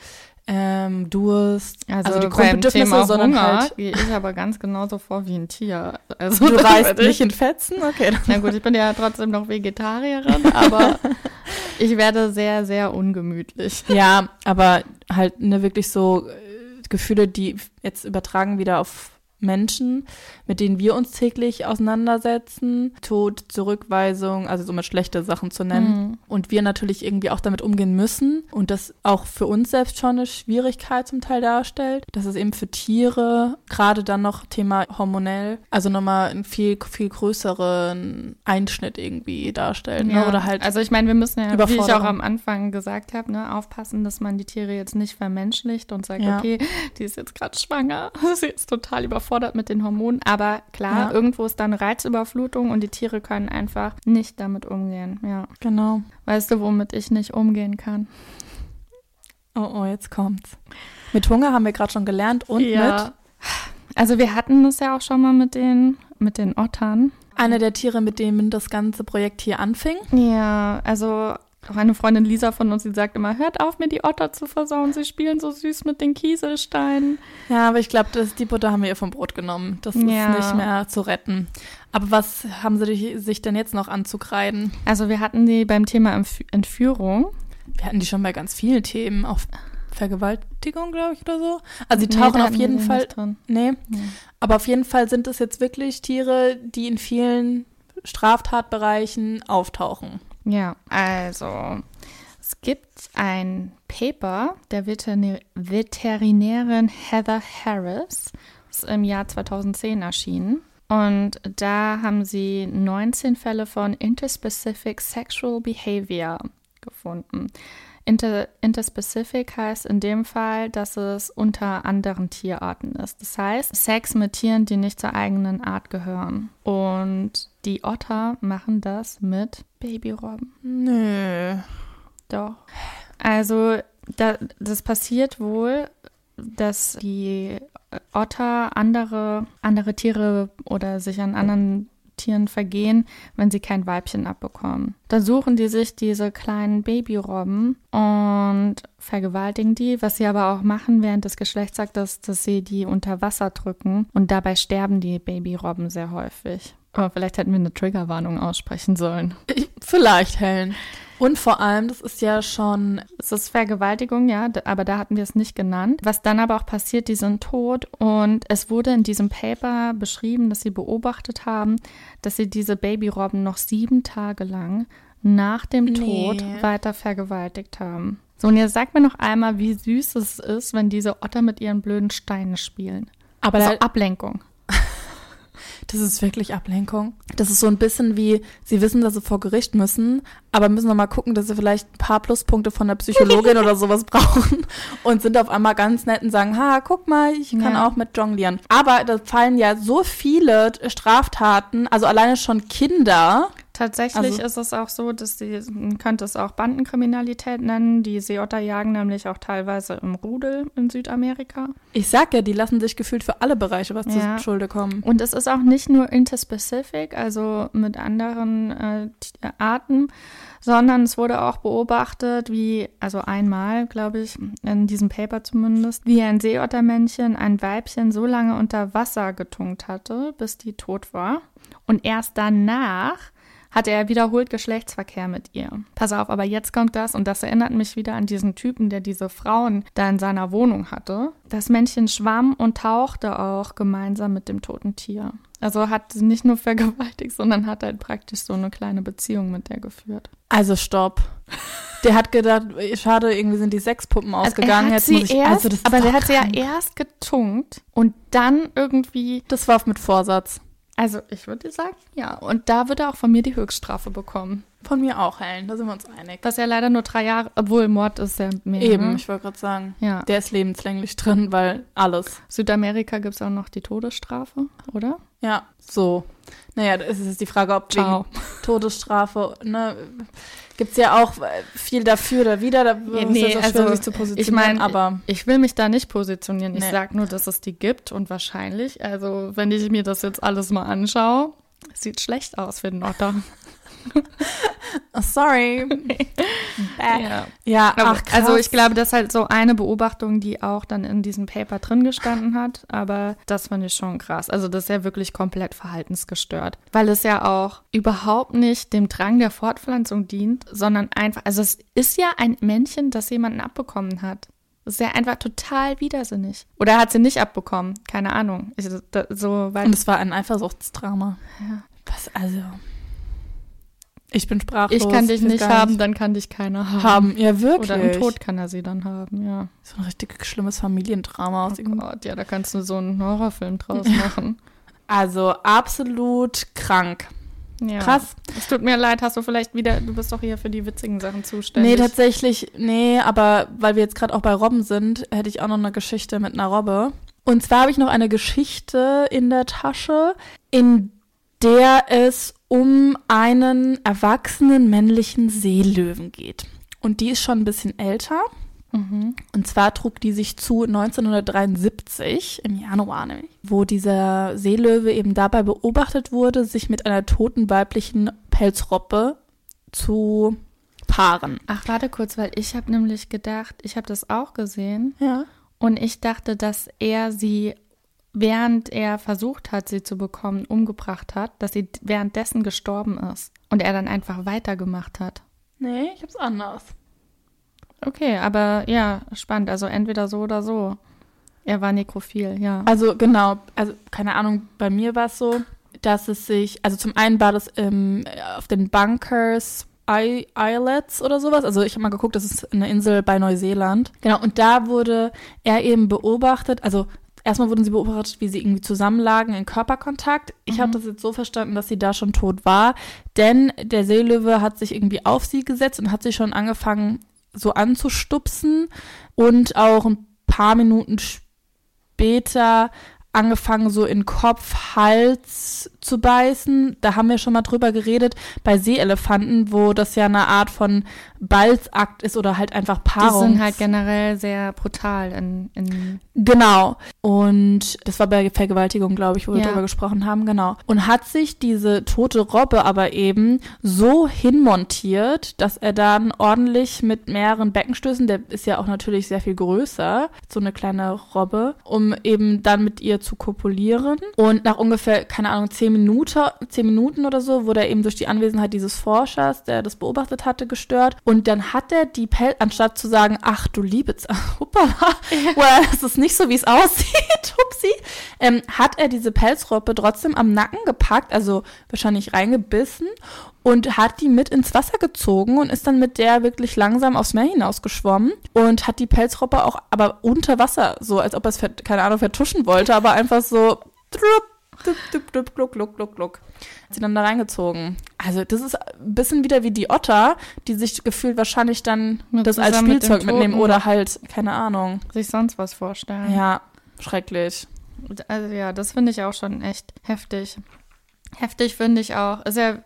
ähm, Durst, Also, also, die Grundbedürfnisse, Thema sondern Hunger halt, gehe ich aber ganz genauso vor wie ein Tier. Also du reißt nicht in Fetzen? Okay. Na gut, ich bin ja trotzdem noch Vegetarierin, aber ich werde sehr, sehr ungemütlich. Ja, aber halt ne, wirklich so äh, Gefühle, die jetzt übertragen wieder auf Menschen, mit denen wir uns täglich auseinandersetzen. Tod, Zurückweisung, also so mal schlechte Sachen zu nennen. Mhm. Und wir natürlich irgendwie auch damit umgehen müssen und das auch für uns selbst schon eine Schwierigkeit zum Teil darstellt. Dass es eben für Tiere, gerade dann noch Thema hormonell, also nochmal einen viel, viel größeren Einschnitt irgendwie darstellt. Ne? Oder halt also ich meine, wir müssen ja, wie ich auch am Anfang gesagt habe, ne, aufpassen, dass man die Tiere jetzt nicht vermenschlicht und sagt, Ja. okay, die ist jetzt gerade schwanger, sie ist total überfordert mit den Hormonen. Aber klar, Ja. irgendwo ist dann Reizüberflutung und die Tiere können einfach nicht damit umgehen. Ja. genau. Weißt du, womit ich nicht umgehen kann? Oh, oh, jetzt kommt's. Mit Hunger haben wir gerade schon gelernt und mit Also wir hatten das ja auch schon mal mit den, mit den Ottern. einer der Tiere, mit denen das ganze Projekt hier anfing. Ja, also auch eine Freundin Lisa von uns, die sagt immer, hört auf, mir die Otter zu versauen. Sie spielen so süß mit den Kieselsteinen. Ja, aber ich glaube, die Butter haben wir ihr vom Brot genommen. Das Ja. ist nicht mehr zu retten. Aber was haben sie sich denn jetzt noch anzukreiden? Also wir hatten die beim Thema Entf Entführung. Wir hatten die schon bei ganz vielen Themen, auch Vergewaltigung, glaube ich, oder so. Also die Nee, tauchen da auf jeden Fall. Nee, Nee. aber auf jeden Fall sind es jetzt wirklich Tiere, die in vielen Straftatbereichen auftauchen. Ja, also es gibt ein Paper der Veterinä Veterinärin Heather Harris, das ist im Jahr 2010 erschienen. Und da haben sie 19 Fälle von Interspecific Sexual Behavior gefunden. Inter, interspecific heißt in dem Fall, dass es unter anderen Tierarten ist. Das heißt, Sex mit Tieren, die nicht zur eigenen Art gehören. Und die Otter machen das mit Babyrobben. Nö. Doch. Also, da, das passiert wohl, dass die Otter andere, andere Tiere oder sich an anderen Tieren vergehen, wenn sie kein Weibchen abbekommen. Dann suchen die sich diese kleinen Babyrobben und vergewaltigen die. Was sie aber auch machen während des Geschlechtsakts, ist, dass sie die unter Wasser drücken und dabei sterben die Babyrobben sehr häufig. Aber vielleicht hätten wir eine Triggerwarnung aussprechen sollen. Ich, vielleicht, Helen. Und vor allem, das ist ja schon Es ist Vergewaltigung, ja, aber da hatten wir es nicht genannt. Was dann aber auch passiert, die sind tot und es wurde in diesem Paper beschrieben, dass sie beobachtet haben, dass sie diese Babyrobben noch sieben Tage lang nach dem Nee. Tod weiter vergewaltigt haben. So, und jetzt sagt mir noch einmal, wie süß es ist, wenn diese Otter mit ihren blöden Steinen spielen. Aber Also da, Ablenkung. Das ist wirklich Ablenkung. Das ist so ein bisschen wie, sie wissen, dass sie vor Gericht müssen, aber müssen noch mal gucken, dass sie vielleicht ein paar Pluspunkte von der Psychologin oder sowas brauchen und sind auf einmal ganz nett und sagen, ha, guck mal, ich kann Ja. auch mit jonglieren. Aber da fallen ja so viele Straftaten, also alleine schon Kinder. Tatsächlich Also- ist es auch so, dass sie, man könnte es auch Bandenkriminalität nennen. Die Seeotter jagen nämlich auch teilweise im Rudel in Südamerika. Ich sag ja, die lassen sich gefühlt für alle Bereiche was Ja. zu Schulde kommen. Und es ist auch nicht nur interspecific, also mit anderen äh, Arten, sondern es wurde auch beobachtet, wie, also einmal, glaube ich, in diesem Paper zumindest, wie ein Seeottermännchen ein Weibchen so lange unter Wasser getunkt hatte, bis die tot war. Und erst danach hatte er wiederholt Geschlechtsverkehr mit ihr. Pass auf, aber jetzt kommt das, und das erinnert mich wieder an diesen Typen, der diese Frauen da in seiner Wohnung hatte. Das Männchen schwamm und tauchte auch gemeinsam mit dem toten Tier. Also hat sie nicht nur vergewaltigt, sondern hat halt praktisch so eine kleine Beziehung mit der geführt. Also stopp. Der hat gedacht, schade, irgendwie sind die Sexpuppen ausgegangen. Also er hat Jetzt sie muss ich, erst, also aber der hat sie ja erst getunkt und dann irgendwie Das war mit Vorsatz. Also ich würde sagen, ja. Und da wird er auch von mir die Höchststrafe bekommen. Von mir auch, Helen, da sind wir uns einig. Was ja leider nur drei Jahre, obwohl Mord ist ja mehr. Eben, Ne? ich wollte gerade sagen. Ja. Der ist lebenslänglich drin, weil alles. Südamerika gibt es auch noch die Todesstrafe, oder? Ja, so. Naja, es ist die Frage, ob Ciao. wegen Todesstrafe, ne, gibt's ja auch viel dafür oder wieder, da Ja, ist nee, es auch schwer, also, sich zu positionieren, Ich meine, aber ich will mich da nicht positionieren. Ich Nee. sage nur, dass es die gibt und wahrscheinlich, also wenn ich mir das jetzt alles mal anschaue, sieht schlecht aus für den Otter. Oh, sorry. Ja. Ja, ach, krass. also ich glaube, das ist halt so eine Beobachtung, die auch dann in diesem Paper drin gestanden hat. Aber das fand ich schon krass. Also das ist ja wirklich komplett verhaltensgestört. Weil es ja auch überhaupt nicht dem Drang der Fortpflanzung dient, sondern einfach, also es ist ja ein Männchen, das jemanden abbekommen hat. Das ist ja einfach total widersinnig. Oder er hat sie nicht abbekommen. Keine Ahnung. Ich, da, so, weil Und es war ein Eifersuchtsdrama. Ja. Was, also. Ich bin sprachlos. ich kann dich nicht haben, dann kann dich keiner haben. Haben, ja, wirklich. Oder im Tod kann er sie dann haben, ja. So ein richtig schlimmes Familiendrama aus Oh Gott, ja, da kannst du so einen Horrorfilm draus machen. Also absolut krank. Ja. Krass. Es tut mir leid, hast du vielleicht wieder, du bist doch hier für die witzigen Sachen zuständig. Nee, tatsächlich, nee, aber weil wir jetzt gerade auch bei Robben sind, hätte ich auch noch eine Geschichte mit einer Robbe. Und zwar habe ich noch eine Geschichte in der Tasche, in der es um einen erwachsenen männlichen Seelöwen geht. Und die ist schon ein bisschen älter. Mhm. Und zwar trug die sich zu 1973, im Januar nämlich, wo dieser Seelöwe eben dabei beobachtet wurde, sich mit einer toten weiblichen Pelzrobbe zu paaren. Ach, warte kurz, weil ich habe nämlich gedacht, ich habe das auch gesehen Ja. und ich dachte, dass er sie, während er versucht hat, sie zu bekommen, umgebracht hat, dass sie währenddessen gestorben ist und er dann einfach weitergemacht hat. Nee, ich hab's anders. Okay, aber ja, spannend. Also entweder so oder so. Er war nekrophil, ja. Also genau, also keine Ahnung, bei mir war es so, dass es sich, also zum einen war das ähm, auf den Bunkers I Islets oder sowas. Also ich habe mal geguckt, das ist eine Insel bei Neuseeland. Genau, und da wurde er eben beobachtet, also erstmal wurden sie beobachtet, wie sie irgendwie zusammenlagen in Körperkontakt. Ich habe das jetzt so verstanden, dass sie da schon tot war, denn der Seelöwe hat sich irgendwie auf sie gesetzt und hat sie schon angefangen so anzustupsen und auch ein paar Minuten später angefangen, so in Kopf, Hals zu beißen. Da haben wir schon mal drüber geredet, bei Seeelefanten, wo das ja eine Art von Balzakt ist oder halt einfach Die Paarung. sind halt generell sehr brutal in, in Genau. Und das war bei Vergewaltigung, glaube ich, wo wir Ja. drüber gesprochen haben, genau. Und hat sich diese tote Robbe aber eben so hinmontiert, dass er dann ordentlich mit mehreren Beckenstößen, der ist ja auch natürlich sehr viel größer, so eine kleine Robbe, um eben dann mit ihr zu kopulieren. Und nach ungefähr, keine Ahnung, zehn Minuten, zehn Minuten oder so, wurde er eben durch die Anwesenheit dieses Forschers, der das beobachtet hatte, gestört. Und dann hat er die Pel, anstatt zu sagen, ach du liebe Z- Hoppala, well, es ist nicht so, wie es aussieht, Hupsi, ähm, hat er diese Pelzrobbe trotzdem am Nacken gepackt, also wahrscheinlich reingebissen und hat die mit ins Wasser gezogen und ist dann mit der wirklich langsam aufs Meer hinausgeschwommen und hat die Pelzrobbe auch aber unter Wasser, so als ob er es, keine Ahnung, vertuschen wollte, aber einfach so drup, drup, drup, drup, gluck, gluck, gluck, gluck. Hat sie dann da reingezogen. Also das ist ein bisschen wieder wie die Otter, die sich gefühlt wahrscheinlich dann Mit- das als zusammen mit Spielzeug mitnehmen oder halt, keine Ahnung. sich sonst was vorstellen. Ja, schrecklich. Also ja, das finde ich auch schon echt heftig. Heftig finde ich auch. Ist ja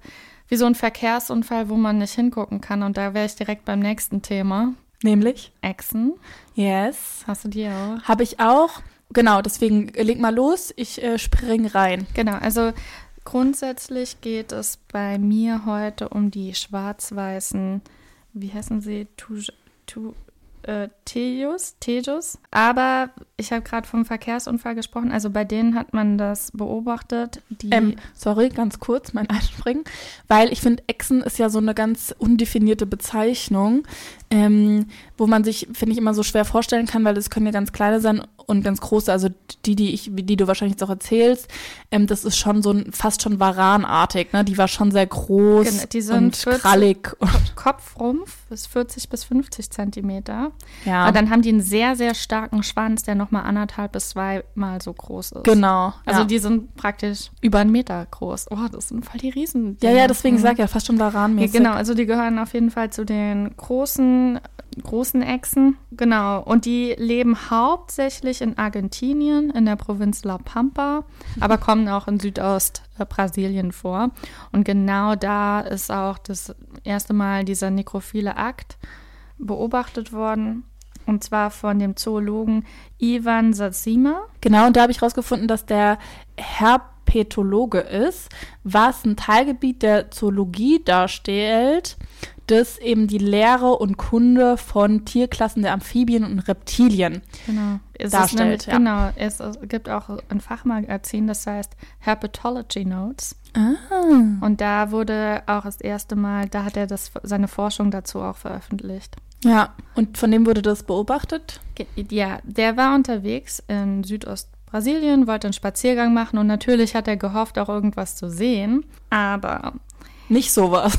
wie so ein Verkehrsunfall, wo man nicht hingucken kann. Und da wäre ich direkt beim nächsten Thema. Nämlich? Echsen. Yes. Hast du die auch? Habe ich auch. Genau, deswegen leg mal los. Ich äh, spring rein. Genau, also grundsätzlich geht es bei mir heute um die schwarz-weißen, wie heißen sie? Tu, äh, Tejus, Tejus. Aber ich habe gerade vom Verkehrsunfall gesprochen. Also bei denen hat man das beobachtet. Ähm, sorry, ganz kurz mein Einspringen, weil ich finde, Echsen ist ja so eine ganz undefinierte Bezeichnung, ähm, wo man sich, finde ich, immer so schwer vorstellen kann, weil es können ja ganz kleine sein und ganz große, also die, die ich, die du wahrscheinlich jetzt auch erzählst, ähm, das ist schon so ein, fast schon Varanartig, ne? Die war schon sehr groß Genau, die sind und 40 krallig. Kopfrumpf ist 40 bis 50 Zentimeter. Ja, Aber dann haben die einen sehr, sehr starken Schwanz, der nochmal anderthalb bis zweimal so groß ist. genau. Also ja. die sind praktisch über einen Meter groß. Oh, das sind voll die Riesen. ja, ja, deswegen Mhm. sag ich ja, fast schon Ja, Varanmäßig. genau, also die gehören auf jeden Fall zu den großen, großen Echsen. Genau. Und die leben hauptsächlich in Argentinien, in der Provinz La Pampa, aber kommen auch in Südost-Brasilien vor. Und genau da ist auch das erste Mal dieser nekrophile Akt beobachtet worden. Und zwar von dem Zoologen Ivan Satsima. Genau, und da habe ich rausgefunden, dass der Herpetologe ist, was ein Teilgebiet der Zoologie darstellt, das eben die Lehre und Kunde von Tierklassen der Amphibien und Reptilien Genau. Es darstellt. Ist nämlich, ja. Genau. Es, es gibt auch ein Fachmagazin, das heißt Herpetology Notes. Ah. Und da wurde auch das erste Mal, da hat er das, seine Forschung dazu auch veröffentlicht. Ja, und von dem wurde das beobachtet? Ja, der war unterwegs in Südostbrasilien, wollte einen Spaziergang machen und natürlich hat er gehofft, auch irgendwas zu sehen. Aber Nicht sowas.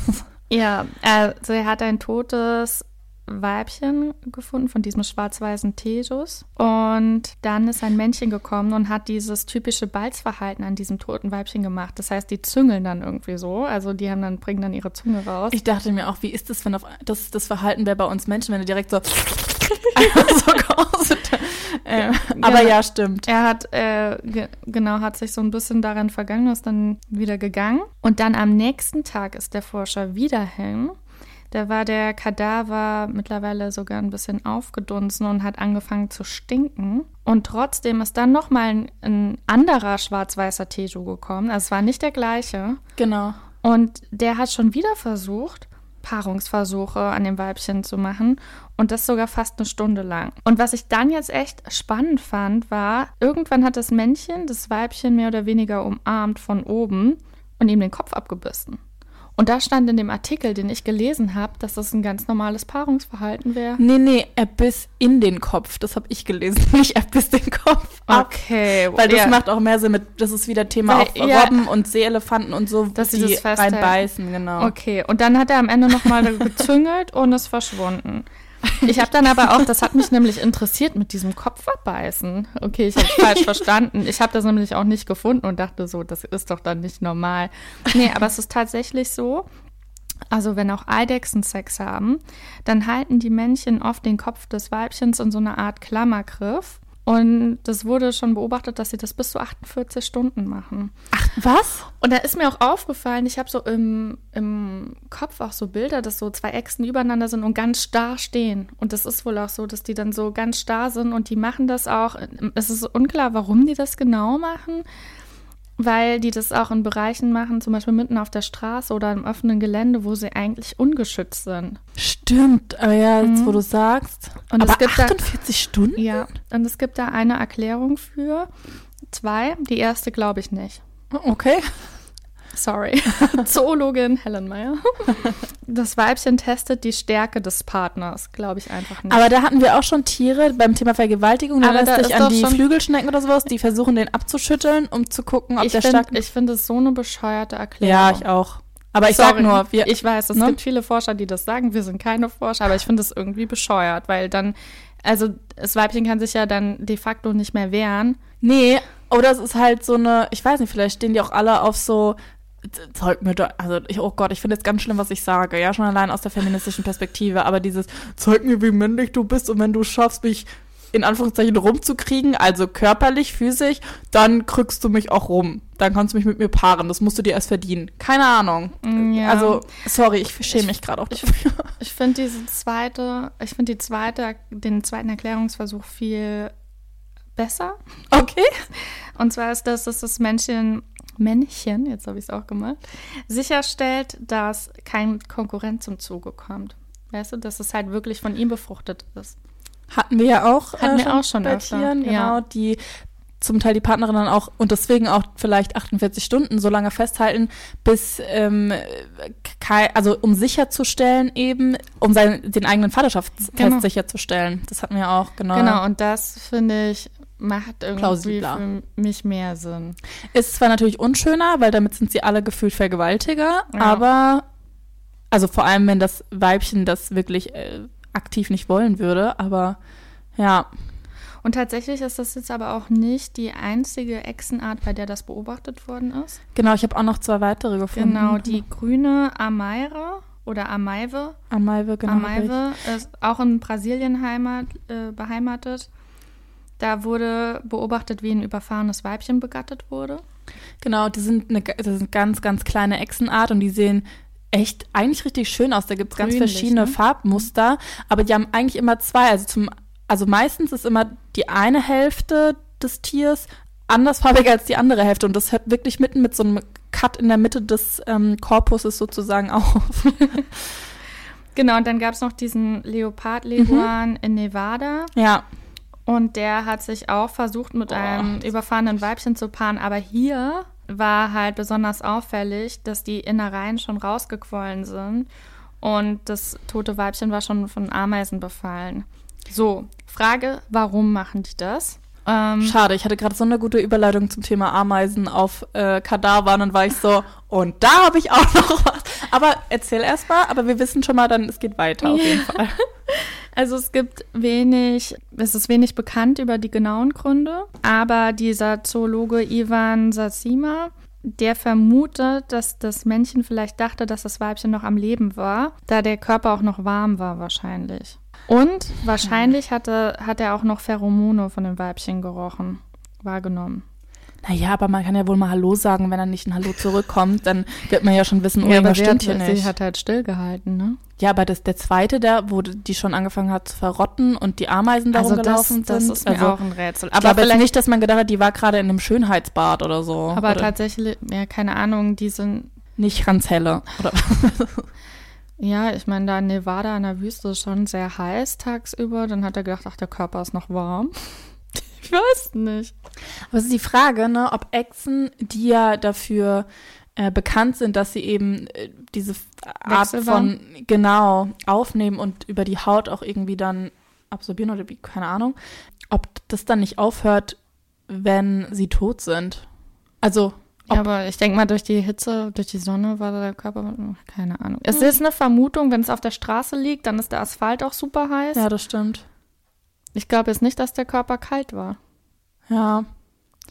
ja, also er hat ein totes Weibchen gefunden von diesem schwarz-weißen Tegus. Und dann ist ein Männchen gekommen und hat dieses typische Balzverhalten an diesem toten Weibchen gemacht. Das heißt, die züngeln dann irgendwie so. Also die haben dann, bringen dann ihre Zunge raus. Ich dachte mir auch, wie ist das, wenn auf, das das Verhalten wäre bei uns Menschen, wenn du direkt so so geostet. äh, Aber Genau. ja, stimmt. Er hat, äh, ge genau, hat sich so ein bisschen daran vergangen, ist dann wieder gegangen. Und dann am nächsten Tag ist der Forscher wieder hin. Da war der Kadaver mittlerweile sogar ein bisschen aufgedunsen und hat angefangen zu stinken. Und trotzdem ist dann nochmal ein, ein anderer schwarz-weißer Teju gekommen. Also es war nicht der gleiche. Genau. Und der hat schon wieder versucht, Paarungsversuche an dem Weibchen zu machen. Und das sogar fast eine Stunde lang. Und was ich dann jetzt echt spannend fand, war, irgendwann hat das Männchen das Weibchen mehr oder weniger umarmt von oben und ihm den Kopf abgebissen. Und da stand in dem Artikel, den ich gelesen habe, dass das ein ganz normales Paarungsverhalten wäre. Nee, nee, er biss in den Kopf. Das habe ich gelesen. Nicht er biss den Kopf ab. Okay, Weil das ja. macht auch mehr Sinn mit, das ist wieder Thema Weil- auf ja. Robben und Seeelefanten und so, Dass sie die reinbeißen, genau. Okay, und dann hat er am Ende nochmal gezüngelt und ist verschwunden. Ich habe dann aber auch, das hat mich nämlich interessiert mit diesem Kopf abbeißen. Okay, ich habe falsch verstanden. Ich habe das nämlich auch nicht gefunden und dachte so, das ist doch dann nicht normal. Nee, aber es ist tatsächlich so. Also wenn auch Eidechsen Sex haben, dann halten die Männchen oft den Kopf des Weibchens in so einer Art Klammergriff. Und das wurde schon beobachtet, dass sie das bis zu 48 Stunden machen. Was? Und da ist mir auch aufgefallen, ich habe so im, im Kopf auch so Bilder, dass so zwei Echsen übereinander sind und ganz starr stehen. Und das ist wohl auch so, dass die dann so ganz starr sind und die machen das auch. Es ist unklar, warum die das genau machen, weil die das auch in Bereichen machen, zum Beispiel mitten auf der Straße oder im offenen Gelände, wo sie eigentlich ungeschützt sind. Stimmt, aber ja, jetzt wo du sagst. Mhm. Und es aber gibt da- 48 Stunden? Ja, und es gibt da eine Erklärung für. Zwei. Die erste glaube ich nicht. Okay. Sorry. Zoologin Helen Meyer. Das Weibchen testet die Stärke des Partners, glaube ich einfach nicht. Aber da hatten wir auch schon Tiere beim Thema Vergewaltigung. Da Aber lässt da sich ist an die Flügelschnecken oder sowas, die versuchen, den abzuschütteln, um zu gucken, ob ich der finde stark... ich find es so eine bescheuerte Erklärung. ja, ich auch. Aber ich Sorry, sag nur, wir, ich weiß, es ne? gibt viele Forscher, die das sagen. Wir sind keine Forscher, aber ich finde es irgendwie bescheuert, weil dann, also das Weibchen kann sich ja dann de facto nicht mehr wehren. Nee, oder es ist halt so eine, ich weiß nicht, vielleicht stehen die auch alle auf so, zeig mir doch, also ich, oh Gott, ich finde jetzt ganz schlimm, was ich sage, ja, schon allein aus der feministischen Perspektive, aber dieses, zeig mir, wie männlich du bist und wenn du schaffst, mich in Anführungszeichen rumzukriegen, also körperlich, physisch, dann kriegst du mich auch rum. Dann kannst du mich mit mir paaren. Das musst du dir erst verdienen. Keine Ahnung. Mm, ja. Also, sorry, ich schäme mich gerade auch dafür. Ich finde diese zweite, ich finde die zweite, den zweiten Erklärungsversuch viel besser. Okay. Und zwar ist das, dass das Männchen, Männchen, jetzt habe ich es auch gemacht, sicherstellt, dass kein Konkurrent zum Zuge kommt. Weißt du, dass es halt wirklich von ihm befruchtet ist. Hatten wir ja auch, Hatten wir auch schon bei öfter, Tieren, genau, ja. die zum Teil die Partnerin dann auch und deswegen auch vielleicht 48 Stunden so lange festhalten, bis ähm, also um sicherzustellen eben, um seinen, den eigenen Vaterschaftstest Genau. sicherzustellen. Das hatten wir auch, genau. Genau, und das finde ich macht irgendwie Plausibler. für mich mehr Sinn. Ist zwar natürlich unschöner, weil damit sind sie alle gefühlt Vergewaltiger, Ja. aber also vor allem, wenn das Weibchen das wirklich äh, aktiv nicht wollen würde, aber ja, Und tatsächlich ist das jetzt aber auch nicht die einzige Echsenart, bei der das beobachtet worden ist. genau, ich habe auch noch zwei weitere gefunden. Genau, die grüne Ameire oder Ameive. Ameive, genau. Ameive ist auch in Brasilien heimat, äh, beheimatet. Da wurde beobachtet, wie ein überfahrenes Weibchen begattet wurde. Genau, die sind eine das sind ganz, ganz kleine Echsenart und die sehen echt eigentlich richtig schön aus. Da gibt es ganz verschiedene ne? Farbmuster, aber die haben eigentlich immer zwei. Also zum, also meistens ist immer die eine Hälfte des Tiers andersfarbig als die andere Hälfte und das hört wirklich mitten mit so einem Cut in der Mitte des ähm, Korpuses sozusagen auf. Genau, und dann gab es noch diesen Leopard-Leguan in Nevada. ja. Und der hat sich auch versucht, mit Boah. einem überfahrenen Weibchen zu paaren. Aber hier war halt besonders auffällig, dass die Innereien schon rausgequollen sind. Und das tote Weibchen war schon von Ameisen befallen. So, Frage, warum machen die das? Ähm, Schade, ich hatte gerade so eine gute Überleitung zum Thema Ameisen auf äh, Kadavern und war ich so, und da habe ich auch noch was. Aber erzähl erst mal, aber wir wissen schon mal dann, es geht weiter auf jeden Fall. Also es gibt wenig, es ist wenig bekannt über die genauen Gründe, aber dieser Zoologe Ivan Sasima, der vermutet, dass das Männchen vielleicht dachte, dass das Weibchen noch am Leben war, da der Körper auch noch warm war wahrscheinlich. Und wahrscheinlich hatte, hat er auch noch Pheromone von dem Weibchen gerochen, wahrgenommen. Naja, aber man kann ja wohl mal Hallo sagen, wenn dann nicht ein Hallo zurückkommt, dann wird man ja schon wissen, oh, aber irgendwas sie stimmt hat, hier sie nicht. hat halt stillgehalten, ne? Ja, aber das, der zweite, der, wo die schon angefangen hat zu verrotten und die Ameisen darum Also das, gelaufen das sind. ist mir also, auch ein Rätsel. aber Aber jetzt vielleicht nicht, dass man gedacht hat, die war gerade in einem Schönheitsbad oder so. Aber oder tatsächlich, ja, keine Ahnung, die sind, nicht ganz helle. Oder ja, ich meine, da in Nevada in der Wüste ist schon sehr heiß tagsüber. Dann hat er gedacht, ach, der Körper ist noch warm. Ich weiß nicht. Aber es ist die Frage, ne, ob Echsen, die ja dafür äh, bekannt sind, dass sie eben äh, diese Art von, genau, aufnehmen und über die Haut auch irgendwie dann absorbieren oder wie, keine Ahnung, ob das dann nicht aufhört, wenn sie tot sind. Also, Ja, aber ich denke mal, durch die Hitze, durch die Sonne war der Körper, keine Ahnung. Es ist eine Vermutung, wenn es auf der Straße liegt, dann ist der Asphalt auch super heiß. ja, das stimmt. Ich glaube jetzt nicht, dass der Körper kalt war. Ja.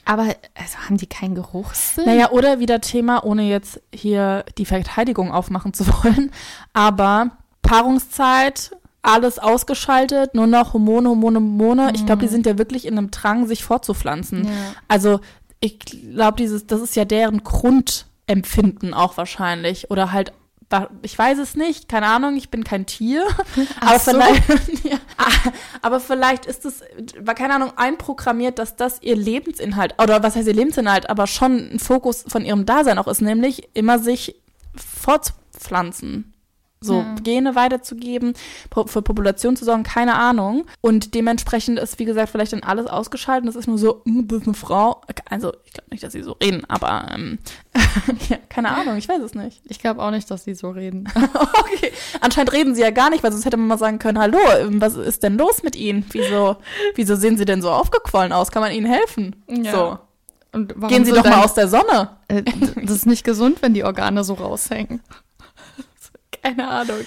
Aber also haben die keinen Geruchssinn? Naja, oder wieder Thema, ohne jetzt hier die Verteidigung aufmachen zu wollen, aber Paarungszeit, alles ausgeschaltet, nur noch Hormone, Hormone, Hormone. Ich glaube, die sind ja wirklich in einem Drang, sich fortzupflanzen. Ja. Also ich glaube, dieses, das ist ja deren Grundempfinden auch wahrscheinlich. Oder halt, ich weiß es nicht, keine Ahnung, ich bin kein Tier. aber, so. vielleicht, ja, aber vielleicht ist es, war keine Ahnung, einprogrammiert, dass das ihr Lebensinhalt, oder was heißt ihr Lebensinhalt, aber schon ein Fokus von ihrem Dasein auch ist, nämlich immer sich fortzupflanzen. So, Ja. Gene weiterzugeben, für Population zu sorgen, keine Ahnung. Und dementsprechend ist, wie gesagt, vielleicht dann alles ausgeschaltet. Das ist nur so, "Mm, das ist eine Frau. Also, ich glaube nicht, dass sie so reden, aber ähm, ja, keine Ahnung, ich weiß es nicht. Ich glaube auch nicht, dass die so reden. okay. Anscheinend reden sie ja gar nicht, weil sonst hätte man mal sagen können, hallo, ähm, was ist denn los mit ihnen? Wieso, wieso sehen sie denn so aufgequollen aus? Kann man ihnen helfen? Ja. So. Und warum Gehen sie sind doch mal aus der Sonne. Äh, Das ist nicht gesund, wenn die Organe so raushängen. Keine Ahnung.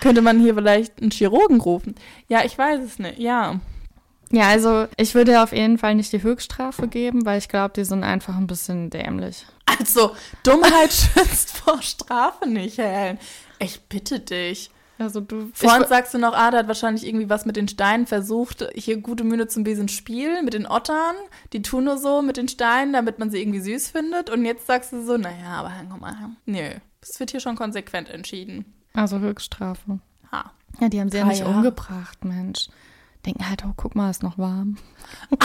Könnte man hier vielleicht einen Chirurgen rufen? Ja, ich weiß es nicht. Ja. Ja, also ich würde auf jeden Fall nicht die Höchststrafe geben, weil ich glaube, die sind einfach ein bisschen dämlich. Also, Dummheit schützt vor Strafe nicht, Helen. Ich bitte dich. Also du. Vorhin sagst du noch, ah, der hat wahrscheinlich irgendwie was mit den Steinen versucht. Hier gute Mühe zum Besen Spiel mit den Ottern. Die tun nur so mit den Steinen, damit man sie irgendwie süß findet. Und jetzt sagst du so, naja, aber guck mal, nö. Das wird hier schon konsequent entschieden. Also Höchststrafe. Ha. Ja, die haben sie ja Drei nicht Jahre. umgebracht, Mensch. Denken halt, oh, guck mal, ist noch warm.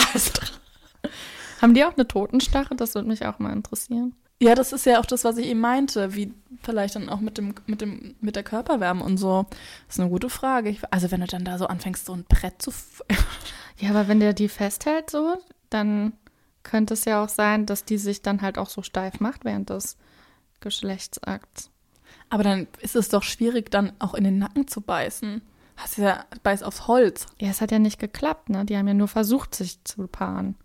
Haben die auch eine Totenstarre? Das würde mich auch mal interessieren. ja, das ist ja auch das, was ich eben meinte. Wie vielleicht dann auch mit dem, mit dem, mit der Körperwärme und so. Das ist eine gute Frage. Ich, also, wenn du dann da so anfängst, so ein Brett zu. Ja, aber wenn der die festhält so, dann könnte es ja auch sein, dass die sich dann halt auch so steif macht während des Geschlechtsakts. Aber dann ist es doch schwierig, dann auch in den Nacken zu beißen. Hast ja, beiß aufs Holz. Ja, es hat ja nicht geklappt, ne? Die haben ja nur versucht, sich zu paaren.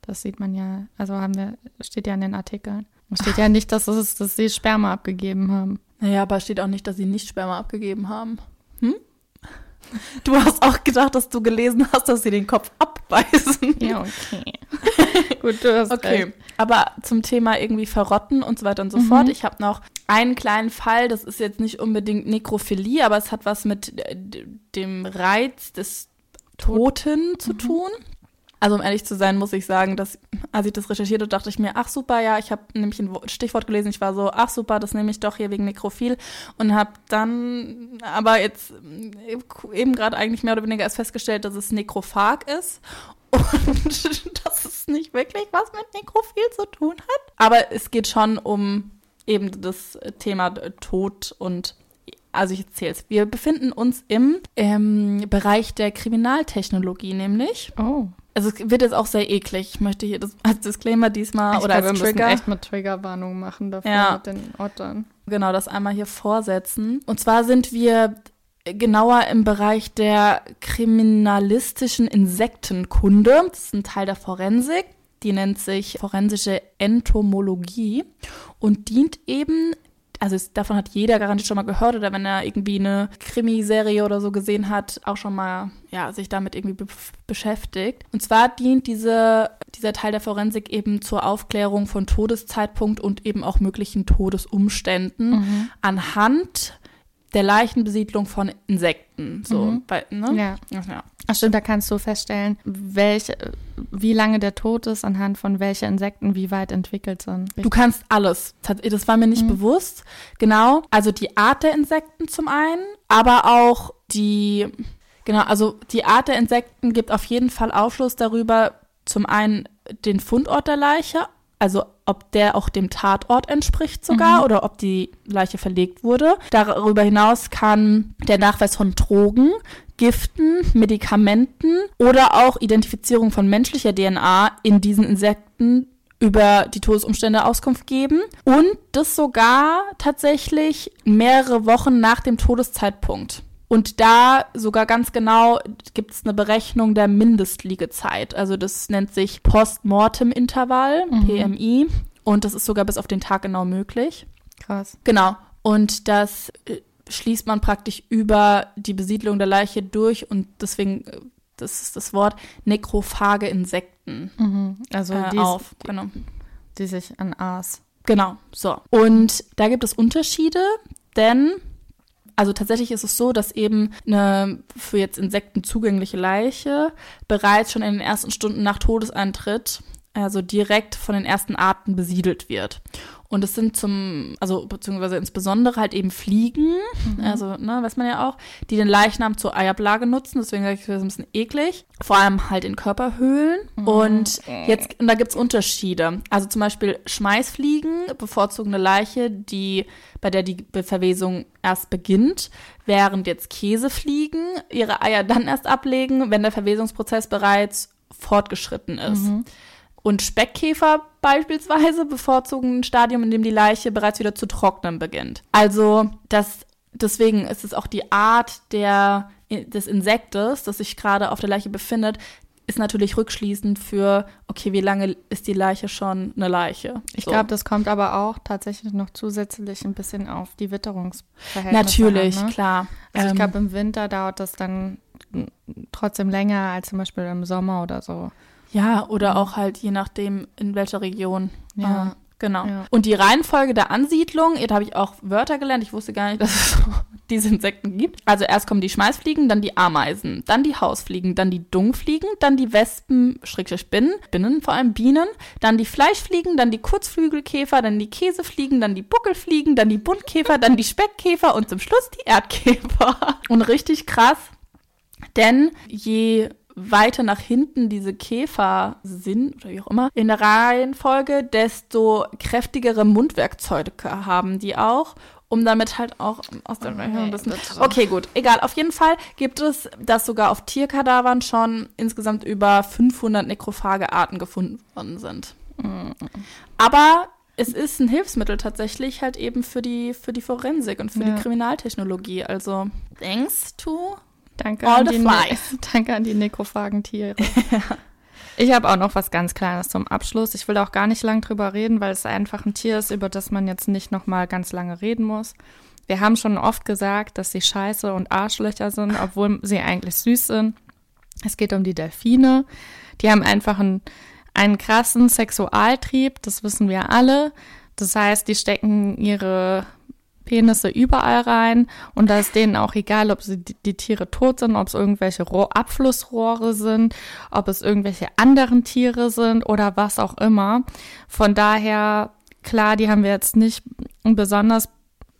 Das sieht man ja, also haben wir, steht ja in den Artikeln. Es steht ja nicht, dass, es, dass sie Sperma abgegeben haben. Naja, aber steht auch nicht, dass sie nicht Sperma abgegeben haben. Hm? Du hast auch gedacht, dass du gelesen hast, dass sie den Kopf abbeißen. Ja, okay. Gut, du hast Okay, recht. aber zum Thema irgendwie verrotten und so weiter und so fort. Ich habe noch einen kleinen Fall, das ist jetzt nicht unbedingt Nekrophilie, aber es hat was mit äh, dem Reiz des Toten zu tun. Also um ehrlich zu sein, muss ich sagen, dass als ich das recherchierte, dachte ich mir, ach super, ja, ich habe nämlich ein Wo- Stichwort gelesen, ich war so, ach super, das nehme ich doch hier wegen Nekrophil und habe dann aber jetzt äh, eben gerade eigentlich mehr oder weniger erst festgestellt, dass es Nekrophag ist und dass es nicht wirklich was mit Nekrophil zu tun hat. Aber es geht schon um eben das Thema Tod und also ich erzähle es. Wir befinden uns im, im Bereich der Kriminaltechnologie nämlich. Oh. Also es wird jetzt auch sehr eklig. Ich möchte hier das als Disclaimer diesmal Ich oder glaube, als wir müssen Trigger. echt mit Triggerwarnung machen dafür Ja. mit den Ottern. genau das einmal hier vorsetzen. Und zwar sind wir genauer im Bereich der kriminalistischen Insektenkunde. Das ist ein Teil der Forensik. Die nennt sich forensische Entomologie und dient eben, also es, davon hat jeder garantiert schon mal gehört oder wenn er irgendwie eine Krimiserie oder so gesehen hat, auch schon mal ja, sich damit irgendwie be beschäftigt. Und zwar dient diese, dieser Teil der Forensik eben zur Aufklärung von Todeszeitpunkt und eben auch möglichen Todesumständen anhand der Leichenbesiedlung von Insekten. So, Mhm. weil, ne? Ja. ja. Ach stimmt, da kannst du feststellen, welche, wie lange der Tod ist, anhand von welche Insekten wie weit entwickelt sind. Du kannst alles. Das war mir nicht Mhm. bewusst. Genau. Also die Art der Insekten zum einen, aber auch die, genau, also die Art der Insekten gibt auf jeden Fall Aufschluss darüber, zum einen den Fundort der Leiche, also ob der auch dem Tatort entspricht sogar Mhm. oder ob die Leiche verlegt wurde. Darüber hinaus kann der Nachweis von Drogen, Giften, Medikamenten oder auch Identifizierung von menschlicher DNA in diesen Insekten über die Todesumstände Auskunft geben und das sogar tatsächlich mehrere Wochen nach dem Todeszeitpunkt. Und da sogar ganz genau gibt es eine Berechnung der Mindestliegezeit. Also das nennt sich Postmortem-Intervall, Mhm. PMI. Und das ist sogar bis auf den Tag genau möglich. Krass. Genau. Und das äh, schließt man praktisch über die Besiedlung der Leiche durch und deswegen, äh, das ist das Wort, nekrophage Insekten Mhm. Also äh, die, auf. Genau. die sich an Aas. Genau, so. Und da gibt es Unterschiede, denn, also tatsächlich ist es so, dass eben eine für jetzt Insekten zugängliche Leiche bereits schon in den ersten Stunden nach Todeseintritt, also direkt von den ersten Arten besiedelt wird. Und es sind zum, also beziehungsweise insbesondere halt eben Fliegen, also, ne, weiß man ja auch, die den Leichnam zur Eiablage nutzen, deswegen sage ich, das ist ein bisschen eklig. Vor allem halt in Körperhöhlen. Und jetzt, und da gibt's Unterschiede. Also zum Beispiel Schmeißfliegen bevorzugen eine Leiche, die, bei der die Verwesung erst beginnt, während jetzt Käsefliegen ihre Eier dann erst ablegen, wenn der Verwesungsprozess bereits fortgeschritten ist. Und Speckkäfer beispielsweise bevorzugen ein Stadium, in dem die Leiche bereits wieder zu trocknen beginnt. Also das, deswegen ist es auch die Art der, des Insektes, das sich gerade auf der Leiche befindet, ist natürlich rückschließend für, okay, wie lange ist die Leiche schon eine Leiche? Ich So. glaube, das kommt aber auch tatsächlich noch zusätzlich ein bisschen auf die Witterungsverhältnisse Natürlich, an. Ne? klar. Also ich Ähm, glaube, im Winter dauert das dann trotzdem länger als zum Beispiel im Sommer oder so. Ja, oder auch halt je nachdem, in welcher Region. Ja. Äh, genau. Ja. Und die Reihenfolge der Ansiedlung, da habe ich auch Wörter gelernt. Ich wusste gar nicht, dass es diese Insekten gibt. Also erst kommen die Schmeißfliegen, dann die Ameisen, dann die Hausfliegen, dann die Dungfliegen, dann die Wespen, Schrägstrich Binnen, Binnen, vor allem Bienen, dann die Fleischfliegen, dann die Kurzflügelkäfer, dann die Käsefliegen, dann die Buckelfliegen, dann die Buntkäfer, dann die Speckkäfer und zum Schluss die Erdkäfer. Und richtig krass, denn je weiter nach hinten diese Käfer sind, oder wie auch immer, in der Reihenfolge, desto kräftigere Mundwerkzeuge haben die auch, um damit halt auch aus der Okay, ein bisschen. Okay, gut, egal. Auf jeden Fall gibt es, dass sogar auf Tierkadavern schon insgesamt über 500 nekrophage Arten gefunden worden sind. Aber es ist ein Hilfsmittel tatsächlich halt eben für die, für die Forensik und für Ja. die Kriminaltechnologie. Also, thanks to Danke, All an the die, flies. Ne danke an die nekrophagen Tiere. Ich habe auch noch was ganz Kleines zum Abschluss. Ich will auch gar nicht lang drüber reden, weil es einfach ein Tier ist, über das man jetzt nicht noch mal ganz lange reden muss. Wir haben schon oft gesagt, dass sie scheiße und Arschlöcher sind, obwohl sie eigentlich süß sind. Es geht um die Delfine. Die haben einfach einen, einen krassen Sexualtrieb, das wissen wir alle. Das heißt, die stecken ihre Penisse überall rein und da ist denen auch egal, ob sie die, die Tiere tot sind, ob es irgendwelche Rohr, Abflussrohre sind, ob es irgendwelche anderen Tiere sind oder was auch immer. Von daher, klar, die haben wir jetzt nicht besonders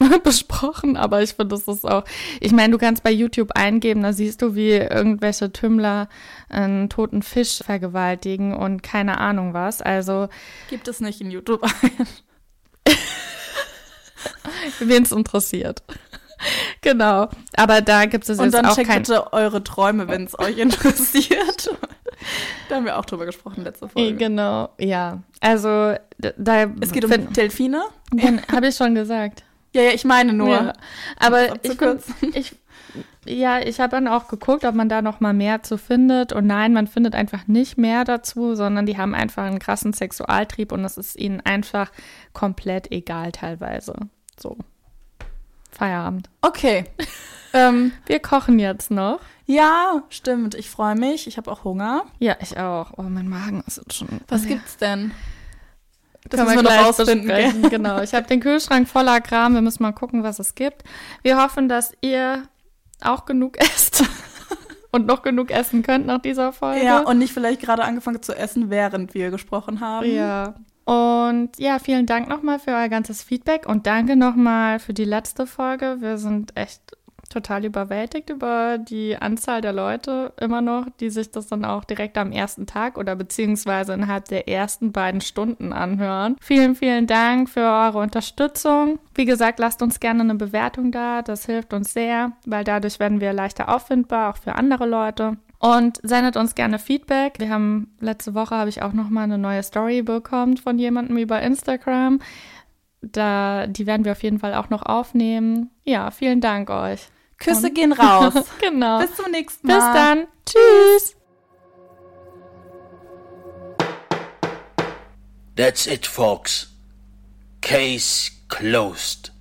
besprochen, aber ich finde, das ist auch, ich meine, du kannst bei YouTube eingeben, da siehst du, wie irgendwelche Tümmler einen toten Fisch vergewaltigen und keine Ahnung was. Also. Gibt es nicht in YouTube ein. Wen es interessiert. Genau. Aber da gibt es Und jetzt dann auch checkt kein. bitte eure Träume, wenn es euch interessiert. da haben wir auch drüber gesprochen letzte Folge. Genau, ja. Also da Es geht um Delfine. habe ich schon gesagt. Ja, ja, ich meine nur. Ja. Aber ich, find- ich ja, ich habe dann auch geguckt, ob man da noch mal mehr zu findet. Und nein, man findet einfach nicht mehr dazu, sondern die haben einfach einen krassen Sexualtrieb und es ist ihnen einfach komplett egal teilweise. So. Feierabend. Okay. ähm, Wir kochen jetzt noch. ja, stimmt. Ich freue mich. Ich habe auch Hunger. Ja, ich auch. Oh, mein Magen ist jetzt schon. Was ja. gibt's denn? Das Können wir müssen wir noch rausfinden. Genau. Ich habe den Kühlschrank voller Kram. Wir müssen mal gucken, was es gibt. Wir hoffen, dass ihr auch genug esst und noch genug essen könnt nach dieser Folge. Ja, und nicht vielleicht gerade angefangen zu essen, während wir gesprochen haben. Ja. Und ja, vielen Dank nochmal für euer ganzes Feedback und danke nochmal für die letzte Folge. Wir sind echt total überwältigt über die Anzahl der Leute immer noch, die sich das dann auch direkt am ersten Tag oder beziehungsweise innerhalb der ersten beiden Stunden anhören. Vielen, vielen Dank für eure Unterstützung. Wie gesagt, lasst uns gerne eine Bewertung da. Das hilft uns sehr, weil dadurch werden wir leichter auffindbar, auch für andere Leute. Und sendet uns gerne Feedback. Wir haben letzte Woche habe ich auch noch mal eine neue Story bekommen von jemandem über Instagram. Da die werden wir auf jeden Fall auch noch aufnehmen. Ja, vielen Dank euch. Küsse Und- gehen raus. Genau. Bis zum nächsten Mal. Bis dann. Tschüss. That's it, folks. Case closed.